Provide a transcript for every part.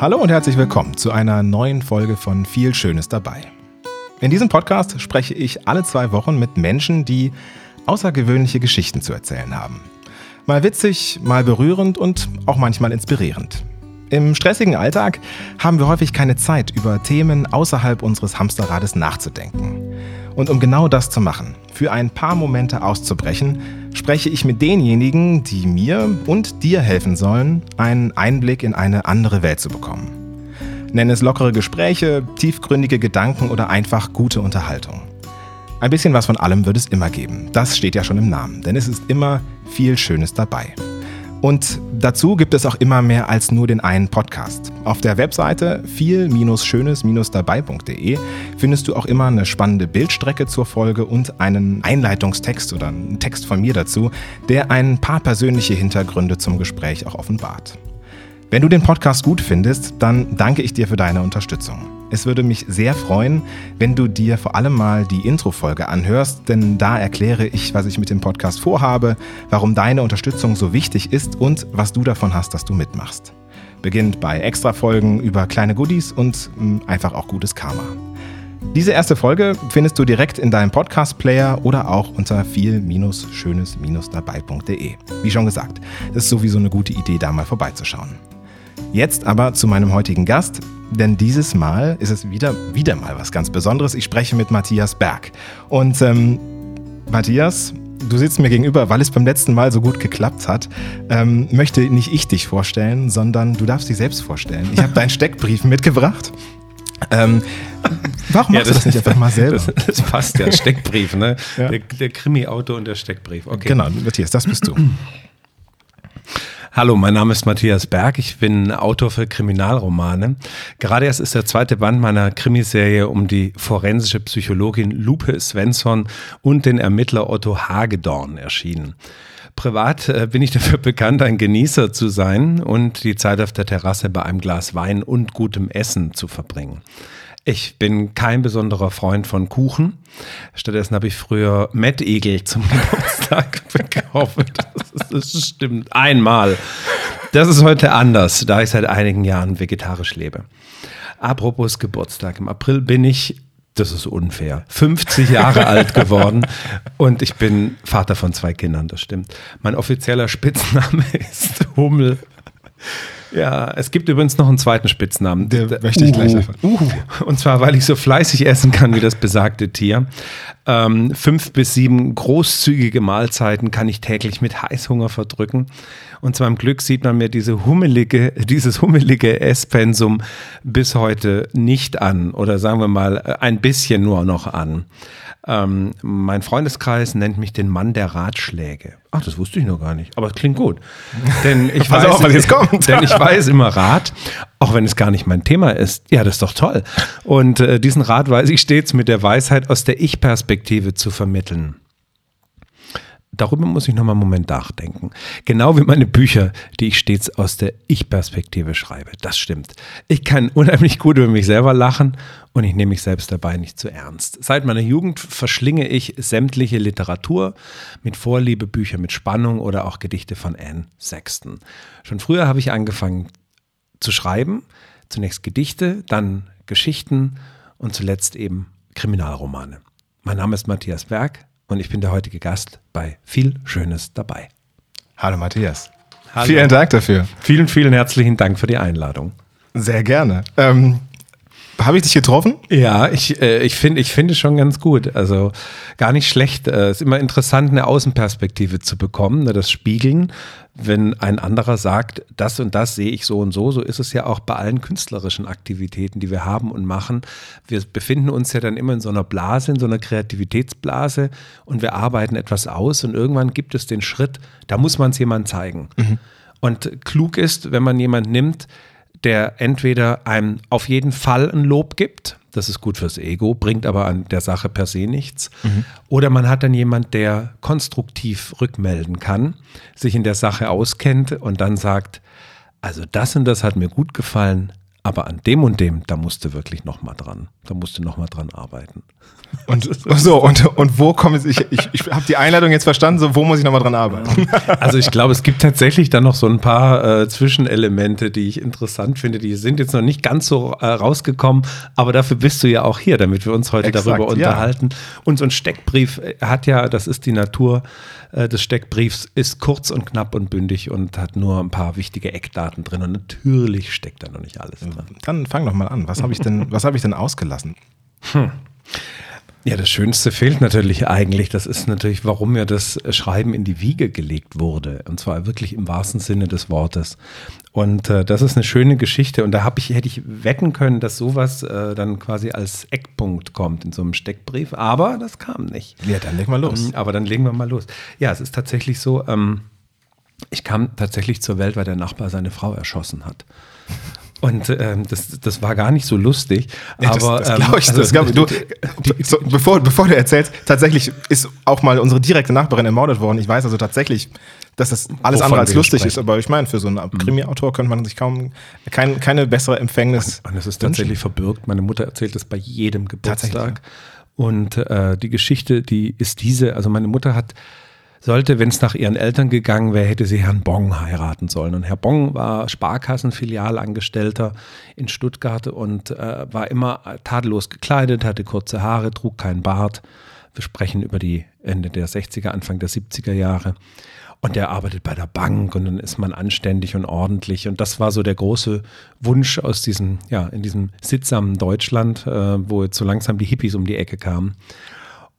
Hallo und herzlich willkommen zu einer neuen Folge von Viel Schönes dabei. In diesem Podcast spreche ich alle zwei Wochen mit Menschen, die außergewöhnliche Geschichten zu erzählen haben. Mal witzig, mal berührend und auch manchmal inspirierend. Im stressigen Alltag haben wir häufig keine Zeit, über Themen außerhalb unseres Hamsterrades nachzudenken. Und um genau das zu machen, für ein paar Momente auszubrechen, spreche ich mit denjenigen, die mir und dir helfen sollen, einen Einblick in eine andere Welt zu bekommen. Nenn es lockere Gespräche, tiefgründige Gedanken oder einfach gute Unterhaltung. Ein bisschen was von allem wird es immer geben. Das steht ja schon im Namen, denn es ist immer viel Schönes dabei. Und dazu gibt es auch immer mehr als nur den einen Podcast. Auf der Webseite viel-schönes-dabei.de findest du auch immer eine spannende Bildstrecke zur Folge und einen Einleitungstext oder einen Text von mir dazu, der ein paar persönliche Hintergründe zum Gespräch auch offenbart. Wenn du den Podcast gut findest, dann danke ich dir für deine Unterstützung. Es würde mich sehr freuen, wenn du dir vor allem mal die Intro-Folge anhörst, denn da erkläre ich, was ich mit dem Podcast vorhabe, warum deine Unterstützung so wichtig ist und was du davon hast, dass du mitmachst. Beginnt bei Extra-Folgen über kleine Goodies und hm, einfach auch gutes Karma. Diese erste Folge findest du direkt in deinem Podcast-Player oder auch unter viel-schönes-dabei.de. Wie schon gesagt, ist sowieso eine gute Idee, da mal vorbeizuschauen. Jetzt aber zu meinem heutigen Gast, denn dieses Mal ist es wieder, wieder mal was ganz Besonderes. Ich spreche mit Matthias Berg. Und ähm, Matthias, du sitzt mir gegenüber, weil es beim letzten Mal so gut geklappt hat, ähm, möchte nicht ich dich vorstellen, sondern du darfst dich selbst vorstellen. Ich habe deinen Steckbrief mitgebracht. Ähm, warum machst ja, das, du das nicht einfach mal selber? Das, das passt ja, Steckbrief, ne? Ja. Der, der Krimi-Auto und der Steckbrief. Okay. Genau, Matthias, das bist du. Hallo, mein Name ist Matthias Berg. Ich bin Autor für Kriminalromane. Gerade erst ist der zweite Band meiner Krimiserie um die forensische Psychologin Lupe Svensson und den Ermittler Otto Hagedorn erschienen. Privat äh, bin ich dafür bekannt, ein Genießer zu sein und die Zeit auf der Terrasse bei einem Glas Wein und gutem Essen zu verbringen. Ich bin kein besonderer Freund von Kuchen. Stattdessen habe ich früher Mettegel zum Geburtstag gekauft. Das, das stimmt. Einmal. Das ist heute anders, da ich seit einigen Jahren vegetarisch lebe. Apropos Geburtstag. Im April bin ich, das ist unfair, 50 Jahre alt geworden und ich bin Vater von zwei Kindern, das stimmt. Mein offizieller Spitzname ist Hummel. Ja, es gibt übrigens noch einen zweiten Spitznamen. Der möchte ich gleich erfahren. Uhu. Und zwar, weil ich so fleißig essen kann wie das besagte Tier. Ähm, fünf bis sieben großzügige Mahlzeiten kann ich täglich mit Heißhunger verdrücken. Und zwar im Glück sieht man mir diese hummelige, dieses hummelige Esspensum bis heute nicht an. Oder sagen wir mal, ein bisschen nur noch an. Ähm, mein Freundeskreis nennt mich den Mann der Ratschläge. Ach, das wusste ich noch gar nicht. Aber es klingt gut. Denn ich, weiß, auf, was jetzt kommt. denn ich weiß immer Rat, auch wenn es gar nicht mein Thema ist. Ja, das ist doch toll. Und äh, diesen Rat weiß ich stets mit der Weisheit aus der Ich-Perspektive zu vermitteln. Darüber muss ich nochmal einen Moment nachdenken. Genau wie meine Bücher, die ich stets aus der Ich-Perspektive schreibe. Das stimmt. Ich kann unheimlich gut über mich selber lachen und ich nehme mich selbst dabei nicht zu ernst. Seit meiner Jugend verschlinge ich sämtliche Literatur mit Vorliebe, Bücher mit Spannung oder auch Gedichte von Anne Sexton. Schon früher habe ich angefangen zu schreiben. Zunächst Gedichte, dann Geschichten und zuletzt eben Kriminalromane. Mein Name ist Matthias Berg und ich bin der heutige Gast bei Viel Schönes dabei. Hallo Matthias. Hallo. Vielen Dank dafür. Vielen, vielen herzlichen Dank für die Einladung. Sehr gerne. Ähm, habe ich dich getroffen? Ja, ich, äh, ich finde ich finde es schon ganz gut. Also gar nicht schlecht. Es äh, ist immer interessant, eine Außenperspektive zu bekommen, ne, das Spiegeln. Wenn ein anderer sagt, das und das sehe ich so und so, so ist es ja auch bei allen künstlerischen Aktivitäten, die wir haben und machen. Wir befinden uns ja dann immer in so einer Blase, in so einer Kreativitätsblase und wir arbeiten etwas aus und irgendwann gibt es den Schritt, da muss man es jemandem zeigen. Mhm. Und klug ist, wenn man jemanden nimmt, der entweder einem auf jeden Fall ein Lob gibt, das ist gut fürs Ego, bringt aber an der Sache per se nichts. Mhm. Oder man hat dann jemand, der konstruktiv rückmelden kann, sich in der Sache auskennt und dann sagt, also das und das hat mir gut gefallen, aber an dem und dem, da musst du wirklich nochmal dran. Da musst du nochmal dran arbeiten. Und so, und, und wo komme ich, ich, ich habe die Einladung jetzt verstanden, so wo muss ich nochmal dran arbeiten? Also ich glaube, es gibt tatsächlich dann noch so ein paar äh, Zwischenelemente, die ich interessant finde. Die sind jetzt noch nicht ganz so äh, rausgekommen, aber dafür bist du ja auch hier, damit wir uns heute Exakt, darüber unterhalten. Ja. Und so ein Steckbrief äh, hat ja, das ist die Natur äh, des Steckbriefs, ist kurz und knapp und bündig und hat nur ein paar wichtige Eckdaten drin. Und natürlich steckt da noch nicht alles drin. Dann fang doch mal an. Was habe ich denn, was habe ich denn ausgelassen? Hm. Ja, das Schönste fehlt natürlich eigentlich. Das ist natürlich, warum mir das Schreiben in die Wiege gelegt wurde. Und zwar wirklich im wahrsten Sinne des Wortes. Und äh, das ist eine schöne Geschichte. Und da habe ich, hätte ich wetten können, dass sowas äh, dann quasi als Eckpunkt kommt in so einem Steckbrief. Aber das kam nicht. Ja, dann legen wir los. Ähm, aber dann legen wir mal los. Ja, es ist tatsächlich so, ähm, ich kam tatsächlich zur Welt, weil der Nachbar seine Frau erschossen hat. Und ähm, das, das war gar nicht so lustig. Ja, aber das, das glaube ich. Ähm, also, glaub, du, so, bevor, bevor du erzählst, tatsächlich ist auch mal unsere direkte Nachbarin ermordet worden. Ich weiß also tatsächlich, dass das alles andere als lustig sprechen. ist. Aber ich meine, für so einen mhm. Krimi-Autor könnte man sich kaum kein, keine bessere Empfängnis. Und, und das ist tatsächlich verbürgt. Meine Mutter erzählt das bei jedem Geburtstag. Und äh, die Geschichte, die ist diese. Also meine Mutter hat sollte, wenn es nach ihren Eltern gegangen wäre, hätte sie Herrn Bong heiraten sollen. Und Herr Bong war Sparkassenfilialangestellter in Stuttgart und äh, war immer tadellos gekleidet, hatte kurze Haare, trug keinen Bart. Wir sprechen über die Ende der 60er, Anfang der 70er Jahre. Und der arbeitet bei der Bank und dann ist man anständig und ordentlich. Und das war so der große Wunsch aus diesem, ja, in diesem sittsamen Deutschland, äh, wo jetzt so langsam die Hippies um die Ecke kamen.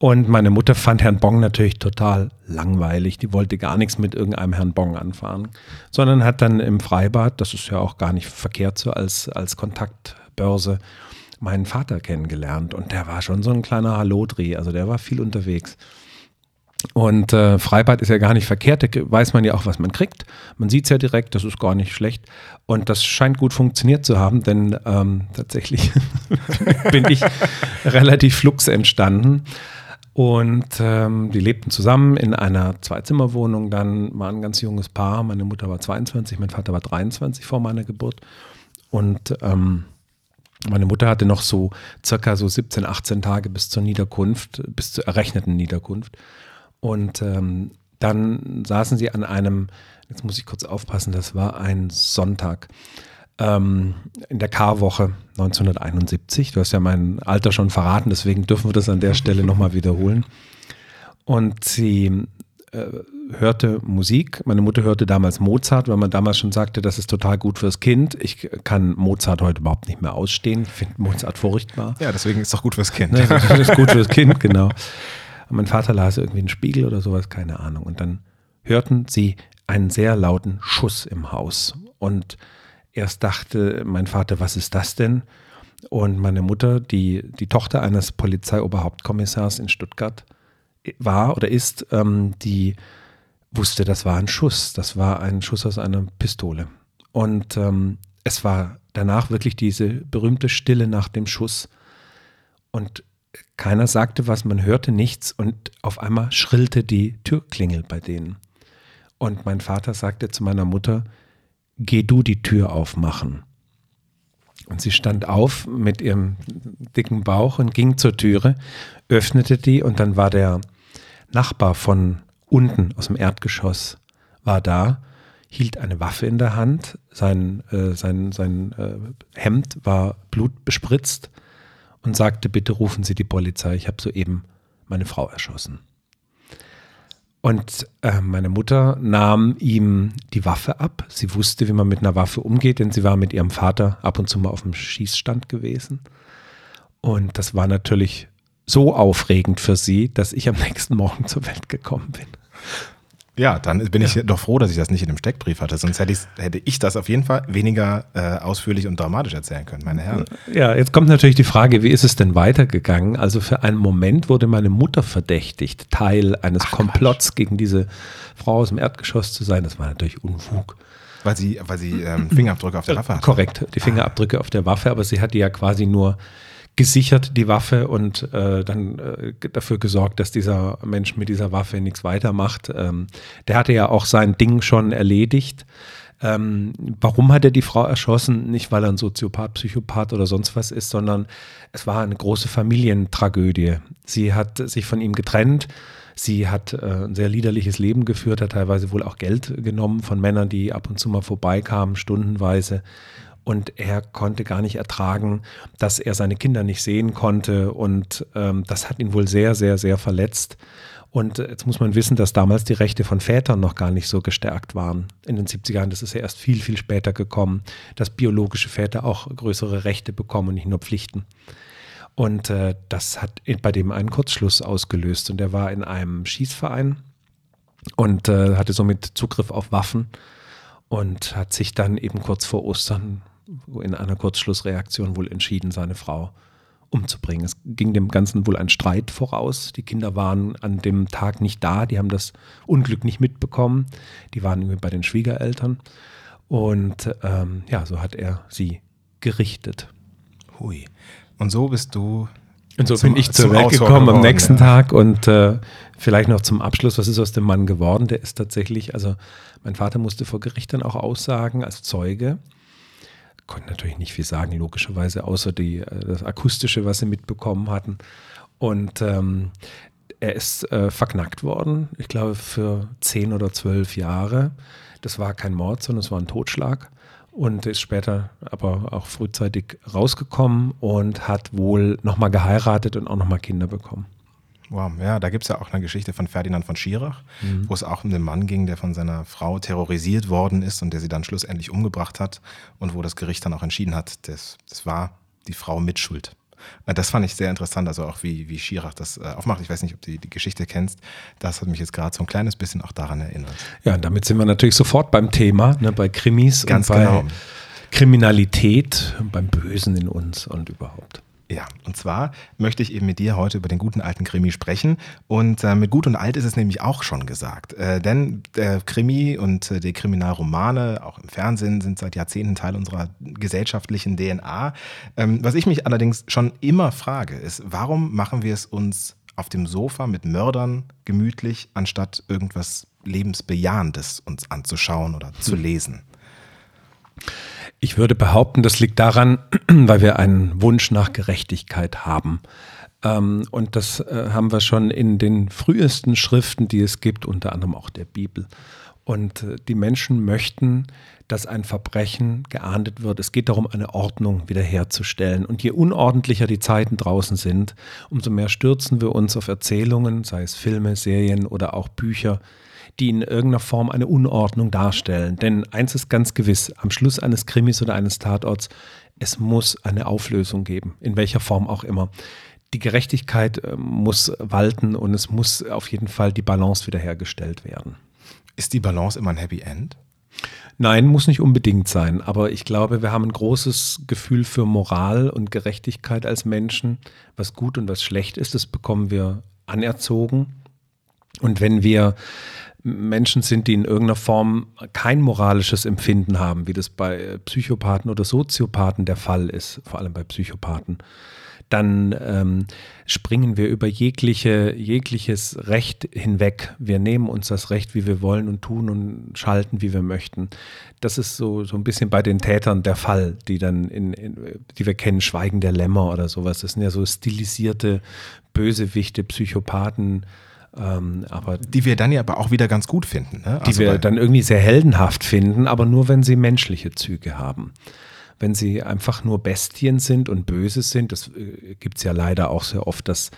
Und meine Mutter fand Herrn Bong natürlich total langweilig. Die wollte gar nichts mit irgendeinem Herrn Bong anfahren, sondern hat dann im Freibad, das ist ja auch gar nicht verkehrt so als, als Kontaktbörse, meinen Vater kennengelernt. Und der war schon so ein kleiner Hallodri, also der war viel unterwegs. Und äh, Freibad ist ja gar nicht verkehrt, da weiß man ja auch, was man kriegt. Man sieht es ja direkt, das ist gar nicht schlecht. Und das scheint gut funktioniert zu haben, denn ähm, tatsächlich bin ich relativ flugs entstanden. Und ähm, die lebten zusammen in einer Zweizimmerwohnung, dann war ein ganz junges Paar. Meine Mutter war 22, mein Vater war 23 vor meiner Geburt. Und ähm, meine Mutter hatte noch so circa so 17, 18 Tage bis zur Niederkunft, bis zur errechneten Niederkunft. Und ähm, dann saßen sie an einem, jetzt muss ich kurz aufpassen, das war ein Sonntag ähm, in der Karwoche 1971. Du hast ja mein Alter schon verraten, deswegen dürfen wir das an der Stelle nochmal wiederholen. Und sie äh, hörte Musik. Meine Mutter hörte damals Mozart, weil man damals schon sagte, das ist total gut fürs Kind. Ich kann Mozart heute überhaupt nicht mehr ausstehen. Ich finde Mozart furchtbar. Ja, deswegen ist es doch gut fürs Kind. Ne, das ist gut fürs Kind, genau. Und mein Vater las irgendwie einen Spiegel oder sowas, keine Ahnung. Und dann hörten sie einen sehr lauten Schuss im Haus. Und Erst dachte mein Vater, was ist das denn? Und meine Mutter, die die Tochter eines Polizeioberhauptkommissars in Stuttgart war oder ist, ähm, die wusste, das war ein Schuss. Das war ein Schuss aus einer Pistole. Und ähm, es war danach wirklich diese berühmte Stille nach dem Schuss. Und keiner sagte was, man hörte nichts und auf einmal schrillte die Türklingel bei denen. Und mein Vater sagte zu meiner Mutter, geh du die Tür aufmachen. Und sie stand auf mit ihrem dicken Bauch und ging zur Türe, öffnete die und dann war der Nachbar von unten aus dem Erdgeschoss, war da, hielt eine Waffe in der Hand, sein, äh, sein, sein äh, Hemd war blutbespritzt und sagte, bitte rufen Sie die Polizei, ich habe soeben meine Frau erschossen. Und äh, meine Mutter nahm ihm die Waffe ab. Sie wusste, wie man mit einer Waffe umgeht, denn sie war mit ihrem Vater ab und zu mal auf dem Schießstand gewesen. Und das war natürlich so aufregend für sie, dass ich am nächsten Morgen zur Welt gekommen bin. Ja, dann bin ich ja. doch froh, dass ich das nicht in dem Steckbrief hatte. Sonst hätte, hätte ich das auf jeden Fall weniger äh, ausführlich und dramatisch erzählen können, meine Herren. Ja, jetzt kommt natürlich die Frage, wie ist es denn weitergegangen? Also für einen Moment wurde meine Mutter verdächtigt, Teil eines Ach, Komplotts Quatsch. gegen diese Frau aus dem Erdgeschoss zu sein. Das war natürlich Unfug. Weil sie, weil sie ähm, Fingerabdrücke auf der Waffe hatte. Korrekt, die Fingerabdrücke auf der Waffe, aber sie hatte ja quasi nur gesichert, die Waffe, und äh, dann äh, dafür gesorgt, dass dieser Mensch mit dieser Waffe nichts weitermacht. Ähm, der hatte ja auch sein Ding schon erledigt. Ähm, warum hat er die Frau erschossen? Nicht, weil er ein Soziopath, Psychopath oder sonst was ist, sondern es war eine große Familientragödie. Sie hat sich von ihm getrennt. Sie hat äh, ein sehr liederliches Leben geführt, hat teilweise wohl auch Geld genommen von Männern, die ab und zu mal vorbeikamen, stundenweise. Und er konnte gar nicht ertragen, dass er seine Kinder nicht sehen konnte. Und ähm, das hat ihn wohl sehr, sehr, sehr verletzt. Und jetzt muss man wissen, dass damals die Rechte von Vätern noch gar nicht so gestärkt waren. In den 70ern, das ist ja erst viel, viel später gekommen, dass biologische Väter auch größere Rechte bekommen und nicht nur Pflichten. Und äh, das hat bei dem einen Kurzschluss ausgelöst. Und er war in einem Schießverein und äh, hatte somit Zugriff auf Waffen und hat sich dann eben kurz vor Ostern in einer Kurzschlussreaktion wohl entschieden, seine Frau umzubringen. Es ging dem Ganzen wohl ein Streit voraus. Die Kinder waren an dem Tag nicht da, die haben das Unglück nicht mitbekommen. Die waren irgendwie bei den Schwiegereltern. Und ähm, ja, so hat er sie gerichtet. Hui. Und so bist du. Und so zum, bin ich zur Welt gekommen geworden, am nächsten ja. Tag. Und äh, vielleicht noch zum Abschluss, was ist aus dem Mann geworden? Der ist tatsächlich, also mein Vater musste vor Gericht dann auch aussagen als Zeuge konnten natürlich nicht viel sagen, logischerweise, außer die, äh, das Akustische, was sie mitbekommen hatten. Und ähm, er ist äh, verknackt worden, ich glaube, für zehn oder zwölf Jahre. Das war kein Mord, sondern es war ein Totschlag. Und ist später aber auch frühzeitig rausgekommen und hat wohl nochmal geheiratet und auch nochmal Kinder bekommen. Wow, ja, da gibt es ja auch eine Geschichte von Ferdinand von Schirach, mhm. wo es auch um den Mann ging, der von seiner Frau terrorisiert worden ist und der sie dann schlussendlich umgebracht hat und wo das Gericht dann auch entschieden hat, das, das war die Frau mit Schuld. Äh, das fand ich sehr interessant, also auch wie, wie Schirach das äh, aufmacht. Ich weiß nicht, ob du die, Geschichte kennst. Das hat mich jetzt gerade so ein kleines bisschen auch daran erinnert. Ja, und damit sind wir natürlich sofort beim Thema, ne, bei Krimis Ganz und bei genau. Kriminalität, beim Bösen in uns und überhaupt. Ja, und zwar möchte ich eben mit dir heute über den guten alten Krimi sprechen. Und äh, mit gut und alt ist es nämlich auch schon gesagt. Äh, denn der Krimi und äh, die Kriminalromane, auch im Fernsehen, sind seit Jahrzehnten Teil unserer gesellschaftlichen DNA. Ähm, was ich mich allerdings schon immer frage, ist, warum machen wir es uns auf dem Sofa mit Mördern gemütlich, anstatt irgendwas Lebensbejahendes uns anzuschauen oder zu lesen? Ich würde behaupten, das liegt daran, weil wir einen Wunsch nach Gerechtigkeit haben. Ähm, und das äh, haben wir schon in den frühesten Schriften, die es gibt, unter anderem auch der Bibel. Und äh, die Menschen möchten, dass ein Verbrechen geahndet wird. Es geht darum, eine Ordnung wiederherzustellen. Und je unordentlicher die Zeiten draußen sind, umso mehr stürzen wir uns auf Erzählungen, sei es Filme, Serien oder auch Bücher, die in irgendeiner Form eine Unordnung darstellen. Denn eins ist ganz gewiss, am Schluss eines Krimis oder eines Tatorts, es muss eine Auflösung geben, in welcher Form auch immer. Die Gerechtigkeit äh, muss walten und es muss auf jeden Fall die Balance wiederhergestellt werden. Ist die Balance immer ein Happy End? Nein, muss nicht unbedingt sein. Aber ich glaube, wir haben ein großes Gefühl für Moral und Gerechtigkeit als Menschen. Was gut und was schlecht ist, das bekommen wir anerzogen. Und wenn wir Menschen sind, die in irgendeiner Form kein moralisches Empfinden haben, wie das bei Psychopathen oder Soziopathen der Fall ist, vor allem bei Psychopathen, dann ähm, springen wir über jegliche, jegliches Recht hinweg. Wir nehmen uns das Recht, wie wir wollen und tun und schalten, wie wir möchten. Das ist so, so ein bisschen bei den Tätern der Fall, die dann in, in die wir kennen, Schweigen der Lämmer oder sowas. Das sind ja so stilisierte Bösewichte, Psychopathen, ähm, aber die wir dann ja aber auch wieder ganz gut finden. Ne? Die also wir dann irgendwie sehr heldenhaft finden, aber nur wenn sie menschliche Züge haben. Wenn sie einfach nur Bestien sind und böse sind, das äh, gibt es ja leider auch sehr oft, dass,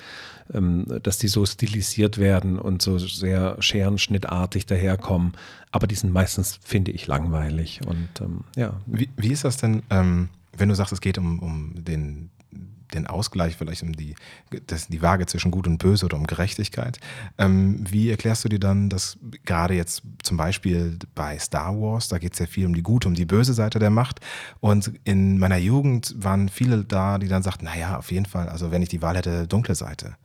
ähm, dass die so stilisiert werden und so sehr scherenschnittartig daherkommen. Aber die sind meistens, finde ich, langweilig. Und ähm, ja. Wie, wie, ist das denn, ähm, wenn du sagst, es geht um, um den, den Ausgleich, vielleicht um die, das, die Waage zwischen Gut und Böse oder um Gerechtigkeit. Ähm, wie erklärst du dir dann, dass gerade jetzt zum Beispiel bei Star Wars, da geht es ja viel um die gute, um die böse Seite der Macht. Und in meiner Jugend waren viele da, die dann sagten, naja, auf jeden Fall, also wenn ich die Wahl hätte, dunkle Seite.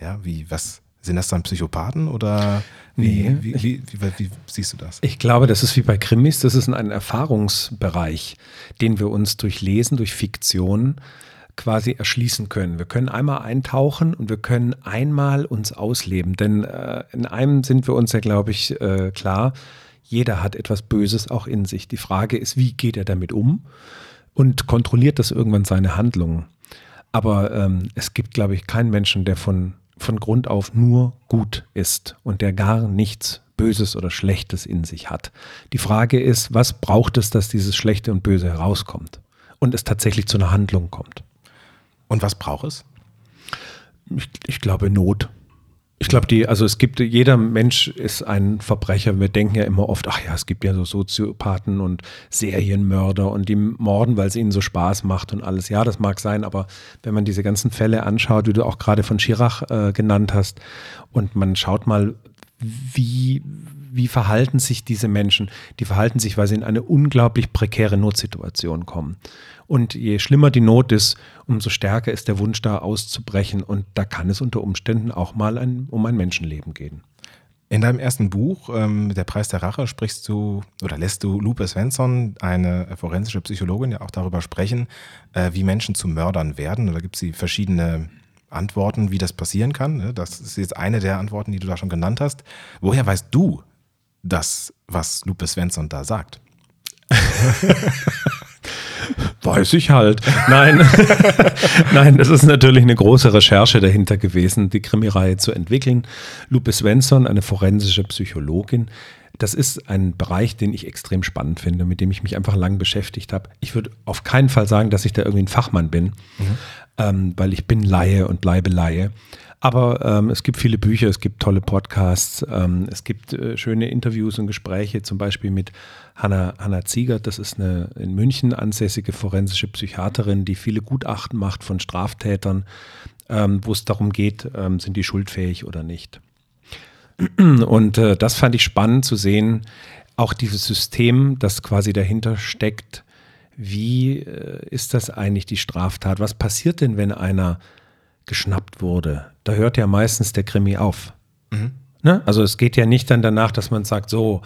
Ja, wie, was, sind das dann Psychopathen oder wie, nee, wie, wie, wie, wie, siehst du das? Ich glaube, das ist wie bei Krimis, das ist ein Erfahrungsbereich, den wir uns durch Lesen, durch Fiktion quasi erschließen können. Wir können einmal eintauchen und wir können einmal uns ausleben. Denn äh, in einem sind wir uns ja, glaube ich, äh, klar, Jeder hat etwas Böses auch in sich. Die Frage ist, wie geht er damit um und kontrolliert das irgendwann seine Handlungen? Aber ähm, es gibt, glaube ich, keinen Menschen, der von, von Grund auf nur gut ist und der gar nichts Böses oder Schlechtes in sich hat. Die Frage ist, was braucht es, dass dieses Schlechte und Böse herauskommt und es tatsächlich zu einer Handlung kommt? Und was braucht es? Ich, ich glaube Not. Ich glaube, die, also es gibt, jeder Mensch ist ein Verbrecher. Wir denken ja immer oft, ach ja, es gibt ja so Soziopathen und Serienmörder und die morden, weil es ihnen so Spaß macht und alles. Ja, das mag sein, aber wenn man diese ganzen Fälle anschaut, wie du auch gerade von Chirac äh, genannt hast, und man schaut mal, wie, wie verhalten sich diese Menschen? Die verhalten sich, weil sie in eine unglaublich prekäre Notsituation kommen. Und je schlimmer die Not ist, umso stärker ist der Wunsch da auszubrechen. Und da kann es unter Umständen auch mal ein, um ein Menschenleben gehen. In deinem ersten Buch, ähm, Der Preis der Rache, sprichst du oder lässt du Lupe Svensson, eine forensische Psychologin, ja auch darüber sprechen, äh, wie Menschen zu Mördern werden. Da gibt es verschiedene Antworten, wie das passieren kann. Ne? Das ist jetzt eine der Antworten, die du da schon genannt hast. Woher weißt du das, was Lupe Svensson da sagt? Weiß ich halt. Nein, nein, das ist natürlich eine große Recherche dahinter gewesen, die Krimireihe zu entwickeln. Lupe Svensson, eine forensische Psychologin, das ist ein Bereich, den ich extrem spannend finde, mit dem ich mich einfach lang beschäftigt habe. Ich würde auf keinen Fall sagen, dass ich da irgendwie ein Fachmann bin, mhm. ähm, weil ich bin Laie und bleibe Laie. Aber ähm, es gibt viele Bücher, es gibt tolle Podcasts, ähm, es gibt äh, schöne Interviews und Gespräche, zum Beispiel mit Hanna, Hanna Ziegert. Das ist eine in München ansässige forensische Psychiaterin, die viele Gutachten macht von Straftätern, ähm, wo es darum geht, ähm, sind die schuldfähig oder nicht. Und äh, das fand ich spannend zu sehen, auch dieses System, das quasi dahinter steckt. Wie äh, ist das eigentlich die Straftat? Was passiert denn, wenn einer geschnappt wurde? Da hört ja meistens der Krimi auf. Mhm. Ne? Also es geht ja nicht dann danach, dass man sagt, so,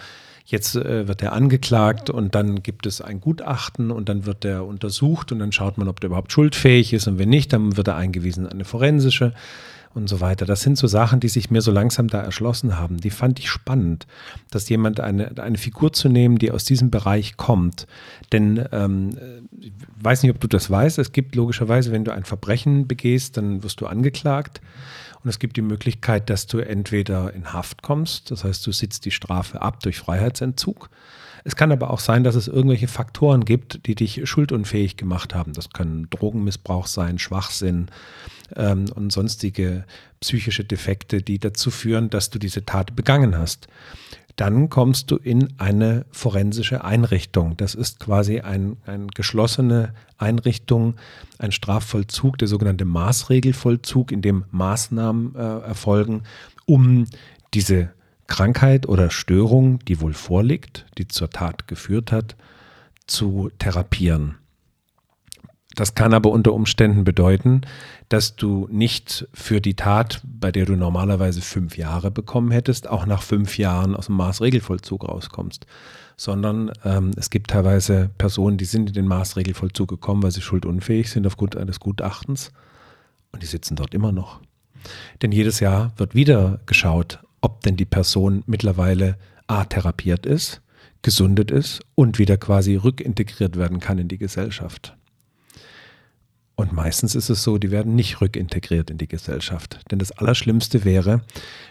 jetzt äh, wird er angeklagt und dann gibt es ein Gutachten und dann wird er untersucht und dann schaut man, ob der überhaupt schuldfähig ist und wenn nicht, dann wird er eingewiesen an eine forensische und so weiter. Das sind so Sachen, die sich mir so langsam da erschlossen haben. Die fand ich spannend, dass jemand eine, eine Figur zu nehmen, die aus diesem Bereich kommt. Denn ähm, ich weiß nicht, ob du das weißt, es gibt logischerweise, wenn du ein Verbrechen begehst, dann wirst du angeklagt. Und es gibt die Möglichkeit, dass du entweder in Haft kommst, das heißt, du sitzt die Strafe ab durch Freiheitsentzug. Es kann aber auch sein, dass es irgendwelche Faktoren gibt, die dich schuldunfähig gemacht haben. Das können Drogenmissbrauch sein, Schwachsinn, ähm, und sonstige psychische Defekte, die dazu führen, dass du diese Tat begangen hast. Dann kommst du in eine forensische Einrichtung. Das ist quasi ein, eine geschlossene Einrichtung, ein Strafvollzug, der sogenannte Maßregelvollzug, in dem Maßnahmen äh, erfolgen, um diese Krankheit oder Störung, die wohl vorliegt, die zur Tat geführt hat, zu therapieren. Das kann aber unter Umständen bedeuten, dass du nicht für die Tat, bei der du normalerweise fünf Jahre bekommen hättest, auch nach fünf Jahren aus dem Maßregelvollzug rauskommst, sondern ähm, es gibt teilweise Personen, die sind in den Maßregelvollzug gekommen, weil sie schuldunfähig sind aufgrund eines Gutachtens und die sitzen dort immer noch. Denn jedes Jahr wird wieder geschaut, ob denn die Person mittlerweile A therapiert ist, gesundet ist und wieder quasi rückintegriert werden kann in die Gesellschaft. Und meistens ist es so, die werden nicht rückintegriert in die Gesellschaft. Denn das Allerschlimmste wäre,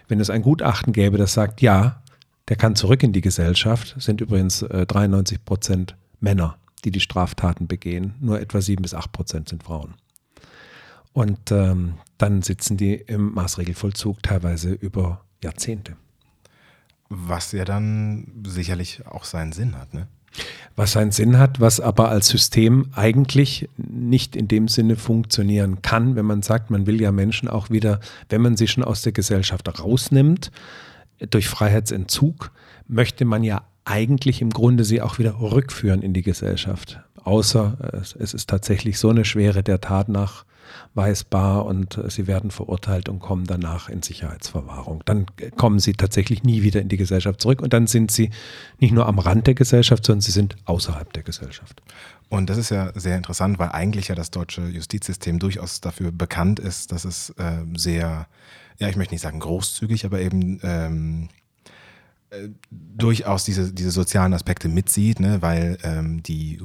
wenn es ein Gutachten gäbe, das sagt, ja, der kann zurück in die Gesellschaft, sind übrigens äh, 93 Prozent Männer, die die Straftaten begehen. Nur etwa 7 bis 8 Prozent sind Frauen. Und ähm, dann sitzen die im Maßregelvollzug teilweise über Jahrzehnte. Was ja dann sicherlich auch seinen Sinn hat, ne? Was seinen Sinn hat, was aber als System eigentlich nicht in dem Sinne funktionieren kann, wenn man sagt, man will ja Menschen auch wieder, wenn man sie schon aus der Gesellschaft rausnimmt, durch Freiheitsentzug, möchte man ja eigentlich im Grunde sie auch wieder rückführen in die Gesellschaft. Außer es ist tatsächlich so eine Schwere der Tat nach weisbar und äh, sie werden verurteilt und kommen danach in Sicherheitsverwahrung. Dann kommen sie tatsächlich nie wieder in die Gesellschaft zurück und dann sind sie nicht nur am Rand der Gesellschaft, sondern sie sind außerhalb der Gesellschaft. Und das ist ja sehr interessant, weil eigentlich ja das deutsche Justizsystem durchaus dafür bekannt ist, dass es äh, sehr, ja, ich möchte nicht sagen großzügig, aber eben ähm, äh, durchaus diese, diese sozialen Aspekte mitsieht, ne, weil ähm, die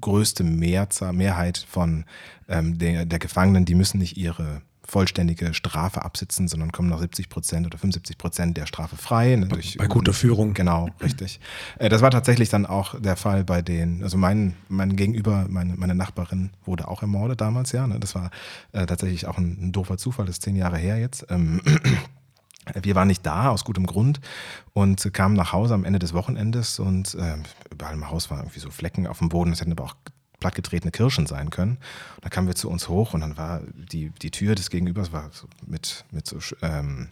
größte Mehrzahl, Mehrheit von ähm, der, der Gefangenen, die müssen nicht ihre vollständige Strafe absitzen, sondern kommen nach 70 Prozent oder 75 Prozent der Strafe frei. Ne, durch, bei guter Führung. Genau, richtig. Äh, das war tatsächlich dann auch der Fall bei den, also mein, mein Gegenüber, meine, meine Nachbarin wurde auch ermordet damals, ja. Ne? Das war äh, tatsächlich auch ein, ein, doofer Zufall, das ist zehn Jahre her jetzt. Ähm, wir waren nicht da, aus gutem Grund, und kamen nach Hause am Ende des Wochenendes und äh, überall im Haus waren irgendwie so Flecken auf dem Boden. Es hätten aber auch plattgetretene Kirschen sein können. Und dann kamen wir zu uns hoch und dann war die, die Tür des Gegenübers war so mit, mit so, ähm,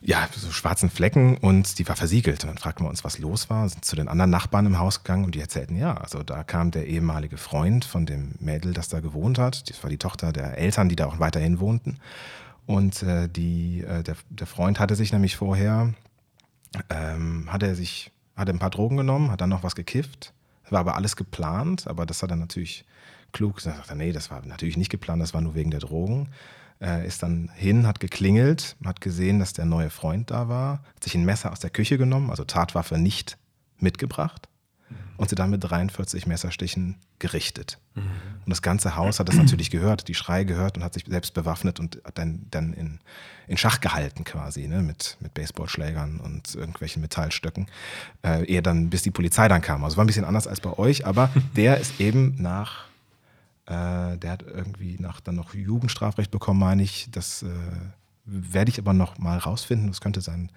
ja, so schwarzen Flecken und die war versiegelt. Und dann fragten wir uns, was los war, sind zu den anderen Nachbarn im Haus gegangen und die erzählten, ja, also da kam der ehemalige Freund von dem Mädel, das da gewohnt hat. Das war die Tochter der Eltern, die da auch weiterhin wohnten. Und äh, die, äh, der, der Freund hatte sich nämlich vorher, ähm, hat er sich, hatte ein paar Drogen genommen, hat dann noch was gekifft war aber alles geplant, aber das hat er natürlich klug gesagt. Nee, das war natürlich nicht geplant, das war nur wegen der Drogen. Er ist dann hin, hat geklingelt, hat gesehen, dass der neue Freund da war, hat sich ein Messer aus der Küche genommen, also Tatwaffe nicht mitgebracht und sie dann mit 43 Messerstichen gerichtet. Mhm. Und das ganze Haus hat das natürlich gehört, die Schreie gehört und hat sich selbst bewaffnet und hat dann, dann in, in Schach gehalten quasi, ne, mit, mit Baseballschlägern und irgendwelchen Metallstöcken, äh, ehe dann, bis die Polizei dann kam. Also war ein bisschen anders als bei euch, aber der ist eben nach, äh, der hat irgendwie nach dann noch Jugendstrafrecht bekommen, meine ich. Das äh, werde ich aber noch mal rausfinden. Das könnte sein,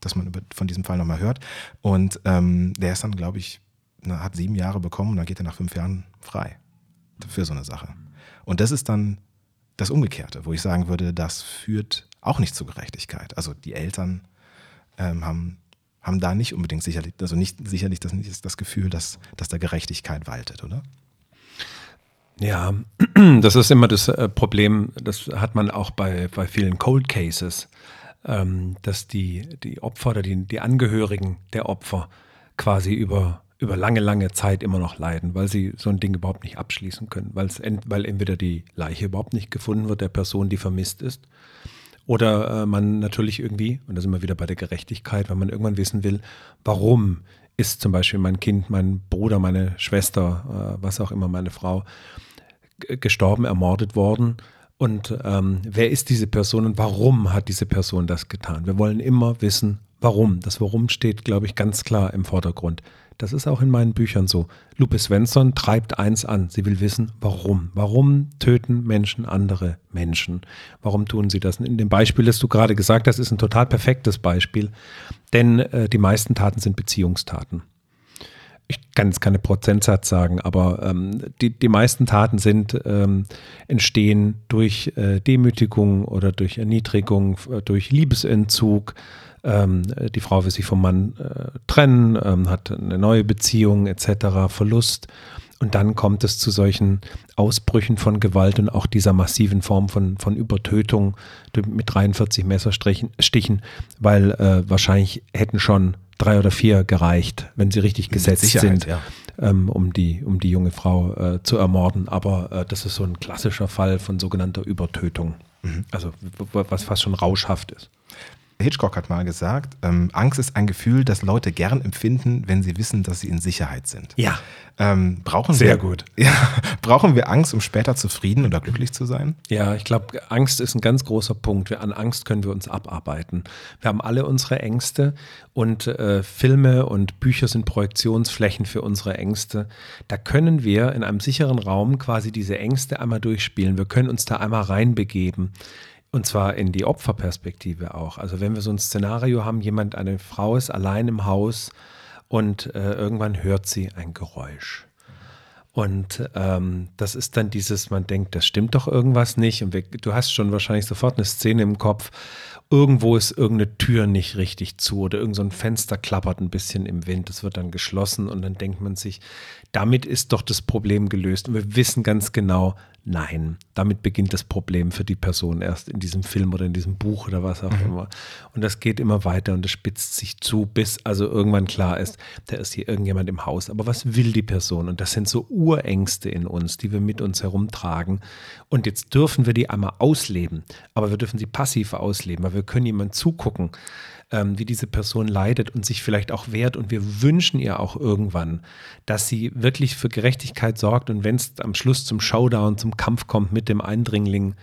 dass man über, von diesem Fall nochmal hört. Und ähm, der ist dann, glaube ich, hat sieben Jahre bekommen und dann geht er nach fünf Jahren frei für so eine Sache. Und das ist dann das Umgekehrte, wo ich sagen würde, das führt auch nicht zur Gerechtigkeit. Also die Eltern ähm, haben, haben da nicht unbedingt sicherlich, also nicht sicherlich das, nicht das Gefühl, dass, dass da Gerechtigkeit waltet, oder? Ja, das ist immer das äh, Problem, das hat man auch bei, bei vielen Cold Cases, ähm, dass die, die Opfer oder die, die Angehörigen der Opfer quasi über über lange, lange Zeit immer noch leiden, weil sie so ein Ding überhaupt nicht abschließen können, ent, weil entweder die Leiche überhaupt nicht gefunden wird der Person, die vermisst ist, oder äh, man natürlich irgendwie, und da sind wir wieder bei der Gerechtigkeit, wenn man irgendwann wissen will, warum ist zum Beispiel mein Kind, mein Bruder, meine Schwester, äh, was auch immer, meine Frau, gestorben, ermordet worden. Und ähm, wer ist diese Person und warum hat diese Person das getan? Wir wollen immer wissen, warum. Das Warum steht, glaube ich, ganz klar im Vordergrund. Das ist auch in meinen Büchern so. Lupe Svensson treibt eins an. Sie will wissen, warum. Warum töten Menschen andere Menschen? Warum tun sie das? In dem Beispiel, das du gerade gesagt hast, ist ein total perfektes Beispiel. Denn äh, die meisten Taten sind Beziehungstaten. Ich kann jetzt keine Prozentsatz sagen, aber ähm, die, die meisten Taten sind, ähm, entstehen durch äh, Demütigung oder durch Erniedrigung, äh, durch Liebesentzug, ähm, die Frau will sich vom Mann äh, trennen, ähm, hat eine neue Beziehung etc., Verlust. Und dann kommt es zu solchen Ausbrüchen von Gewalt und auch dieser massiven Form von, von Übertötung mit 43 Messerstichen, weil äh, wahrscheinlich hätten schon drei oder vier gereicht, wenn sie richtig gesetzt sind, ja. ähm, um, die, um die junge Frau äh, zu ermorden. Aber äh, das ist so ein klassischer Fall von sogenannter Übertötung. Mhm. Also was fast schon rauschhaft ist. Hitchcock hat mal gesagt, ähm, Angst ist ein Gefühl, das Leute gern empfinden, wenn sie wissen, dass sie in Sicherheit sind. Ja. Ähm, brauchen Sehr wir, gut. Ja, brauchen wir Angst, um später zufrieden oder glücklich zu sein? Ja, ich glaube, Angst ist ein ganz großer Punkt. An Angst können wir uns abarbeiten. Wir haben alle unsere Ängste und äh, Filme und Bücher sind Projektionsflächen für unsere Ängste. Da können wir in einem sicheren Raum quasi diese Ängste einmal durchspielen. Wir können uns da einmal reinbegeben. Und zwar in die Opferperspektive auch. Also wenn wir so ein Szenario haben, jemand, eine Frau ist allein im Haus und äh, irgendwann hört sie ein Geräusch. Und ähm, das ist dann dieses, man denkt, das stimmt doch irgendwas nicht. Und wir, du hast schon wahrscheinlich sofort eine Szene im Kopf. Irgendwo ist irgendeine Tür nicht richtig zu oder irgendein so Fenster klappert ein bisschen im Wind. Das wird dann geschlossen und dann denkt man sich, damit ist doch das Problem gelöst. Und wir wissen ganz genau, Nein, damit beginnt das Problem für die Person erst in diesem Film oder in diesem Buch oder was auch mhm. immer. Und das geht immer weiter und das spitzt sich zu, bis also irgendwann klar ist, da ist hier irgendjemand im Haus. Aber was will die Person? Und das sind so Urängste in uns, die wir mit uns herumtragen. Und jetzt dürfen wir die einmal ausleben, aber wir dürfen sie passiv ausleben, weil wir können jemand zugucken, ähm, wie diese Person leidet und sich vielleicht auch wehrt. Und wir wünschen ihr auch irgendwann, dass sie wirklich für Gerechtigkeit sorgt. Und wenn es am Schluss zum Showdown, zum Kampf kommt mit dem Eindringling,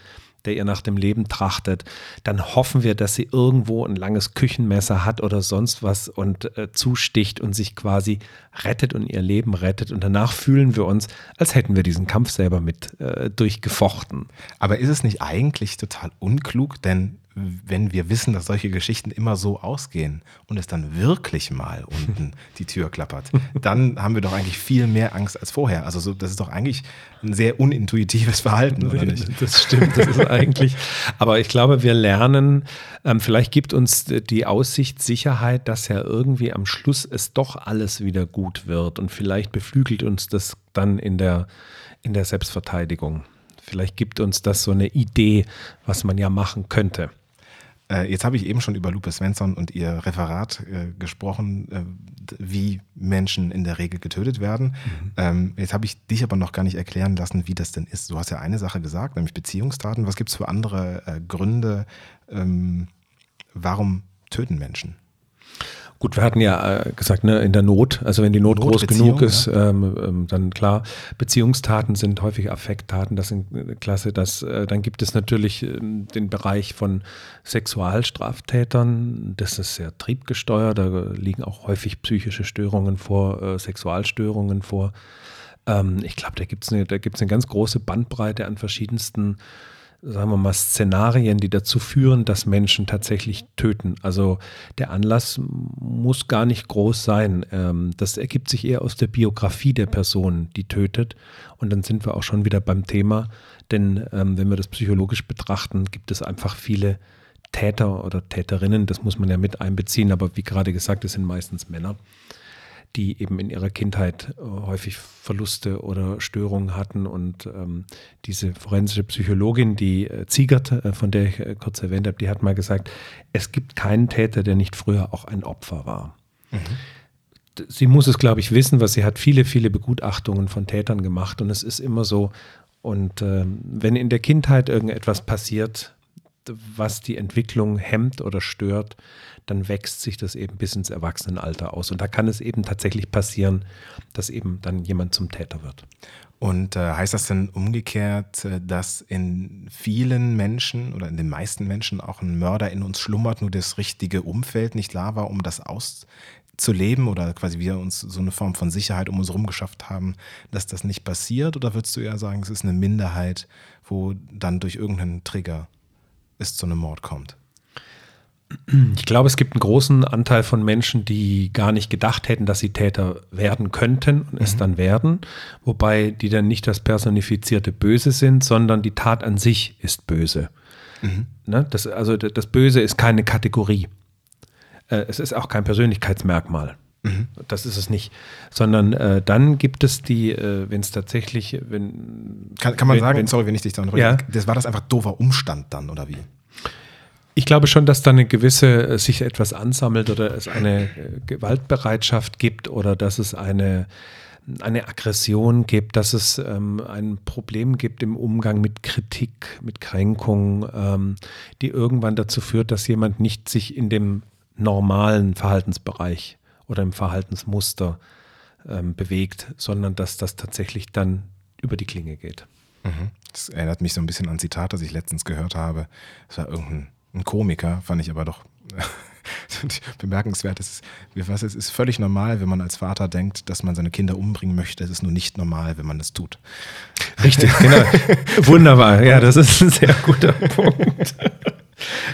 der ihr nach dem Leben trachtet, dann hoffen wir, dass sie irgendwo ein langes Küchenmesser hat oder sonst was und äh, zusticht und sich quasi rettet und ihr Leben rettet. Und danach fühlen wir uns, als hätten wir diesen Kampf selber mit äh, durchgefochten. Aber ist es nicht eigentlich total unklug? Denn wenn wir wissen, dass solche Geschichten immer so ausgehen und es dann wirklich mal unten die Tür klappert, dann haben wir doch eigentlich viel mehr Angst als vorher. Also so, das ist doch eigentlich ein sehr unintuitives Verhalten, oder nicht? Das stimmt, das ist eigentlich. Aber ich glaube, wir lernen, ähm, vielleicht gibt uns die Aussicht Sicherheit, dass ja irgendwie am Schluss es doch alles wieder gut wird und vielleicht beflügelt uns das dann in der, in der Selbstverteidigung. Vielleicht gibt uns das so eine Idee, was man ja machen könnte. Äh, jetzt habe ich eben schon über Lupe Svensson und ihr Referat äh, gesprochen, äh, wie Menschen in der Regel getötet werden. Mhm. Ähm, jetzt habe ich dich aber noch gar nicht erklären lassen, wie das denn ist. Du hast ja eine Sache gesagt, nämlich Beziehungstaten. Was gibt es für andere äh, Gründe, ähm, warum töten Menschen? Gut, wir hatten ja äh, gesagt, ne, in der Not, also wenn die Not, groß genug ist, ja. ähm, ähm, dann klar, Beziehungstaten sind häufig Affekttaten, das sind äh, klasse. Das, äh, dann gibt es natürlich äh, den Bereich von Sexualstraftätern, das ist sehr triebgesteuert, da liegen auch häufig psychische Störungen vor, äh, Sexualstörungen vor. Ähm, ich glaube, da gibt es eine, eine ganz große Bandbreite an verschiedensten sagen wir mal, Szenarien, die dazu führen, dass Menschen tatsächlich töten. Also der Anlass muss gar nicht groß sein. Ähm, das ergibt sich eher aus der Biografie der Person, die tötet. Und dann sind wir auch schon wieder beim Thema. Denn ähm, wenn wir das psychologisch betrachten, gibt es einfach viele Täter oder Täterinnen. Das muss man ja mit einbeziehen. Aber wie gerade gesagt, es sind meistens Männer die eben in ihrer Kindheit äh, häufig Verluste oder Störungen hatten. Und ähm, diese forensische Psychologin, die äh, Ziegert, äh, von der ich äh, kurz erwähnt habe, die hat mal gesagt, es gibt keinen Täter, der nicht früher auch ein Opfer war. Mhm. Sie muss es, glaube ich, wissen, weil sie hat viele, viele Begutachtungen von Tätern gemacht. Und es ist immer so, und ähm, wenn in der Kindheit irgendetwas passiert, was die Entwicklung hemmt oder stört, dann wächst sich das eben bis ins Erwachsenenalter aus. Und da kann es eben tatsächlich passieren, dass eben dann jemand zum Täter wird. Und äh, heißt das denn umgekehrt, äh, dass in vielen Menschen oder in den meisten Menschen auch ein Mörder in uns schlummert, nur das richtige Umfeld nicht da war, um das auszuleben oder quasi wir uns so eine Form von Sicherheit um uns herum geschafft haben, dass das nicht passiert? Oder würdest du eher sagen, es ist eine Minderheit, wo dann durch irgendeinen Trigger es zu einem Mord kommt? Ich glaube, es gibt einen großen Anteil von Menschen, die gar nicht gedacht hätten, dass sie Täter werden könnten und mhm. es dann werden, wobei die dann nicht das personifizierte Böse sind, sondern die Tat an sich ist böse. Mhm. Ne? Das, also das Böse ist keine Kategorie. Äh, es ist auch kein Persönlichkeitsmerkmal. Mhm. Das ist es nicht. Sondern äh, dann gibt es die, äh, wenn es tatsächlich, wenn. Kann, kann man wenn, sagen, wenn, sorry, wenn ich dich da ja. das war das einfach doofer Umstand dann, oder wie? Ich glaube schon, dass da eine gewisse äh, sich etwas ansammelt oder es eine äh, Gewaltbereitschaft gibt oder dass es eine, eine Aggression gibt, dass es ähm, ein Problem gibt im Umgang mit Kritik, mit Kränkung, ähm, die irgendwann dazu führt, dass jemand nicht sich in dem normalen Verhaltensbereich oder im Verhaltensmuster ähm, bewegt, sondern dass das tatsächlich dann über die Klinge geht. Mhm. Das erinnert mich so ein bisschen an ein Zitat, das ich letztens gehört habe. Es war irgendein ein Komiker, fand ich aber doch bemerkenswert. Es ist, was, es ist völlig normal, wenn man als Vater denkt, dass man seine Kinder umbringen möchte. Es ist nur nicht normal, wenn man das tut. Richtig, genau. Wunderbar. Ja, das ist ein sehr guter Punkt.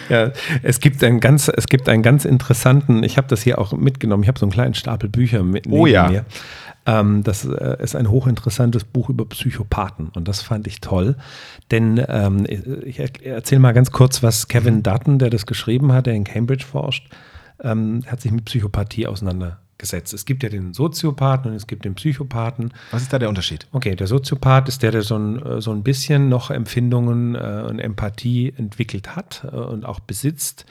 Ja, es gibt einen ganz, es gibt einen ganz interessanten, ich habe das hier auch mitgenommen, ich habe so einen kleinen Stapel Bücher mit oh, ja. mir. Ähm, das äh, ist ein hochinteressantes Buch über Psychopathen und das fand ich toll. Denn ähm, ich erzähle mal ganz kurz, was Kevin mhm. Dutton, der das geschrieben hat, der in Cambridge forscht, ähm, hat sich mit Psychopathie auseinandergesetzt. Es gibt ja den Soziopathen und es gibt den Psychopathen. Was ist da der Unterschied? Okay, der Soziopath ist der, der so ein, äh, so ein bisschen noch Empfindungen äh, und Empathie entwickelt hat äh, und auch besitzt,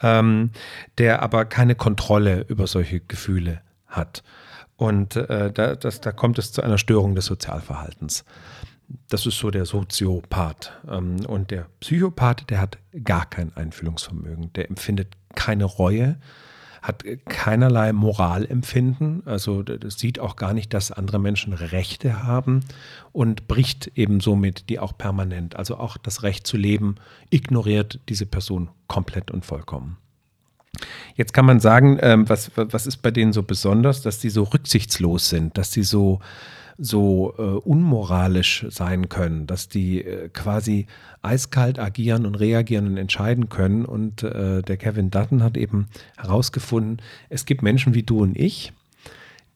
ähm, der aber keine Kontrolle über solche Gefühle hat. Und äh, da, das, da kommt es zu einer Störung des Sozialverhaltens. Das ist so der Soziopath. Ähm, und der Psychopath, der hat gar kein Einfühlungsvermögen. Der empfindet keine Reue, hat keinerlei Moralempfinden, also sieht auch gar nicht, dass andere Menschen Rechte haben und bricht eben somit die auch permanent. Also auch das Recht zu leben ignoriert diese Person komplett und vollkommen. Jetzt kann man sagen, ähm, was, was ist bei denen so besonders, dass die so rücksichtslos sind, dass die so so äh, unmoralisch sein können, dass die äh, quasi eiskalt agieren und reagieren und entscheiden können. Und äh, der Kevin Dutton hat eben herausgefunden, es gibt Menschen wie du und ich,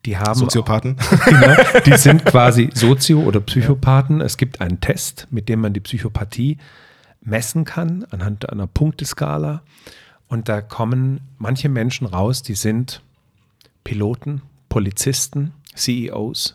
die haben. Soziopathen? Genau, die sind quasi Sozio- oder Psychopathen. Es gibt einen Test, mit dem man die Psychopathie messen kann, anhand einer Punkteskala. Und da kommen manche Menschen raus, die sind Piloten, Polizisten, CEOs,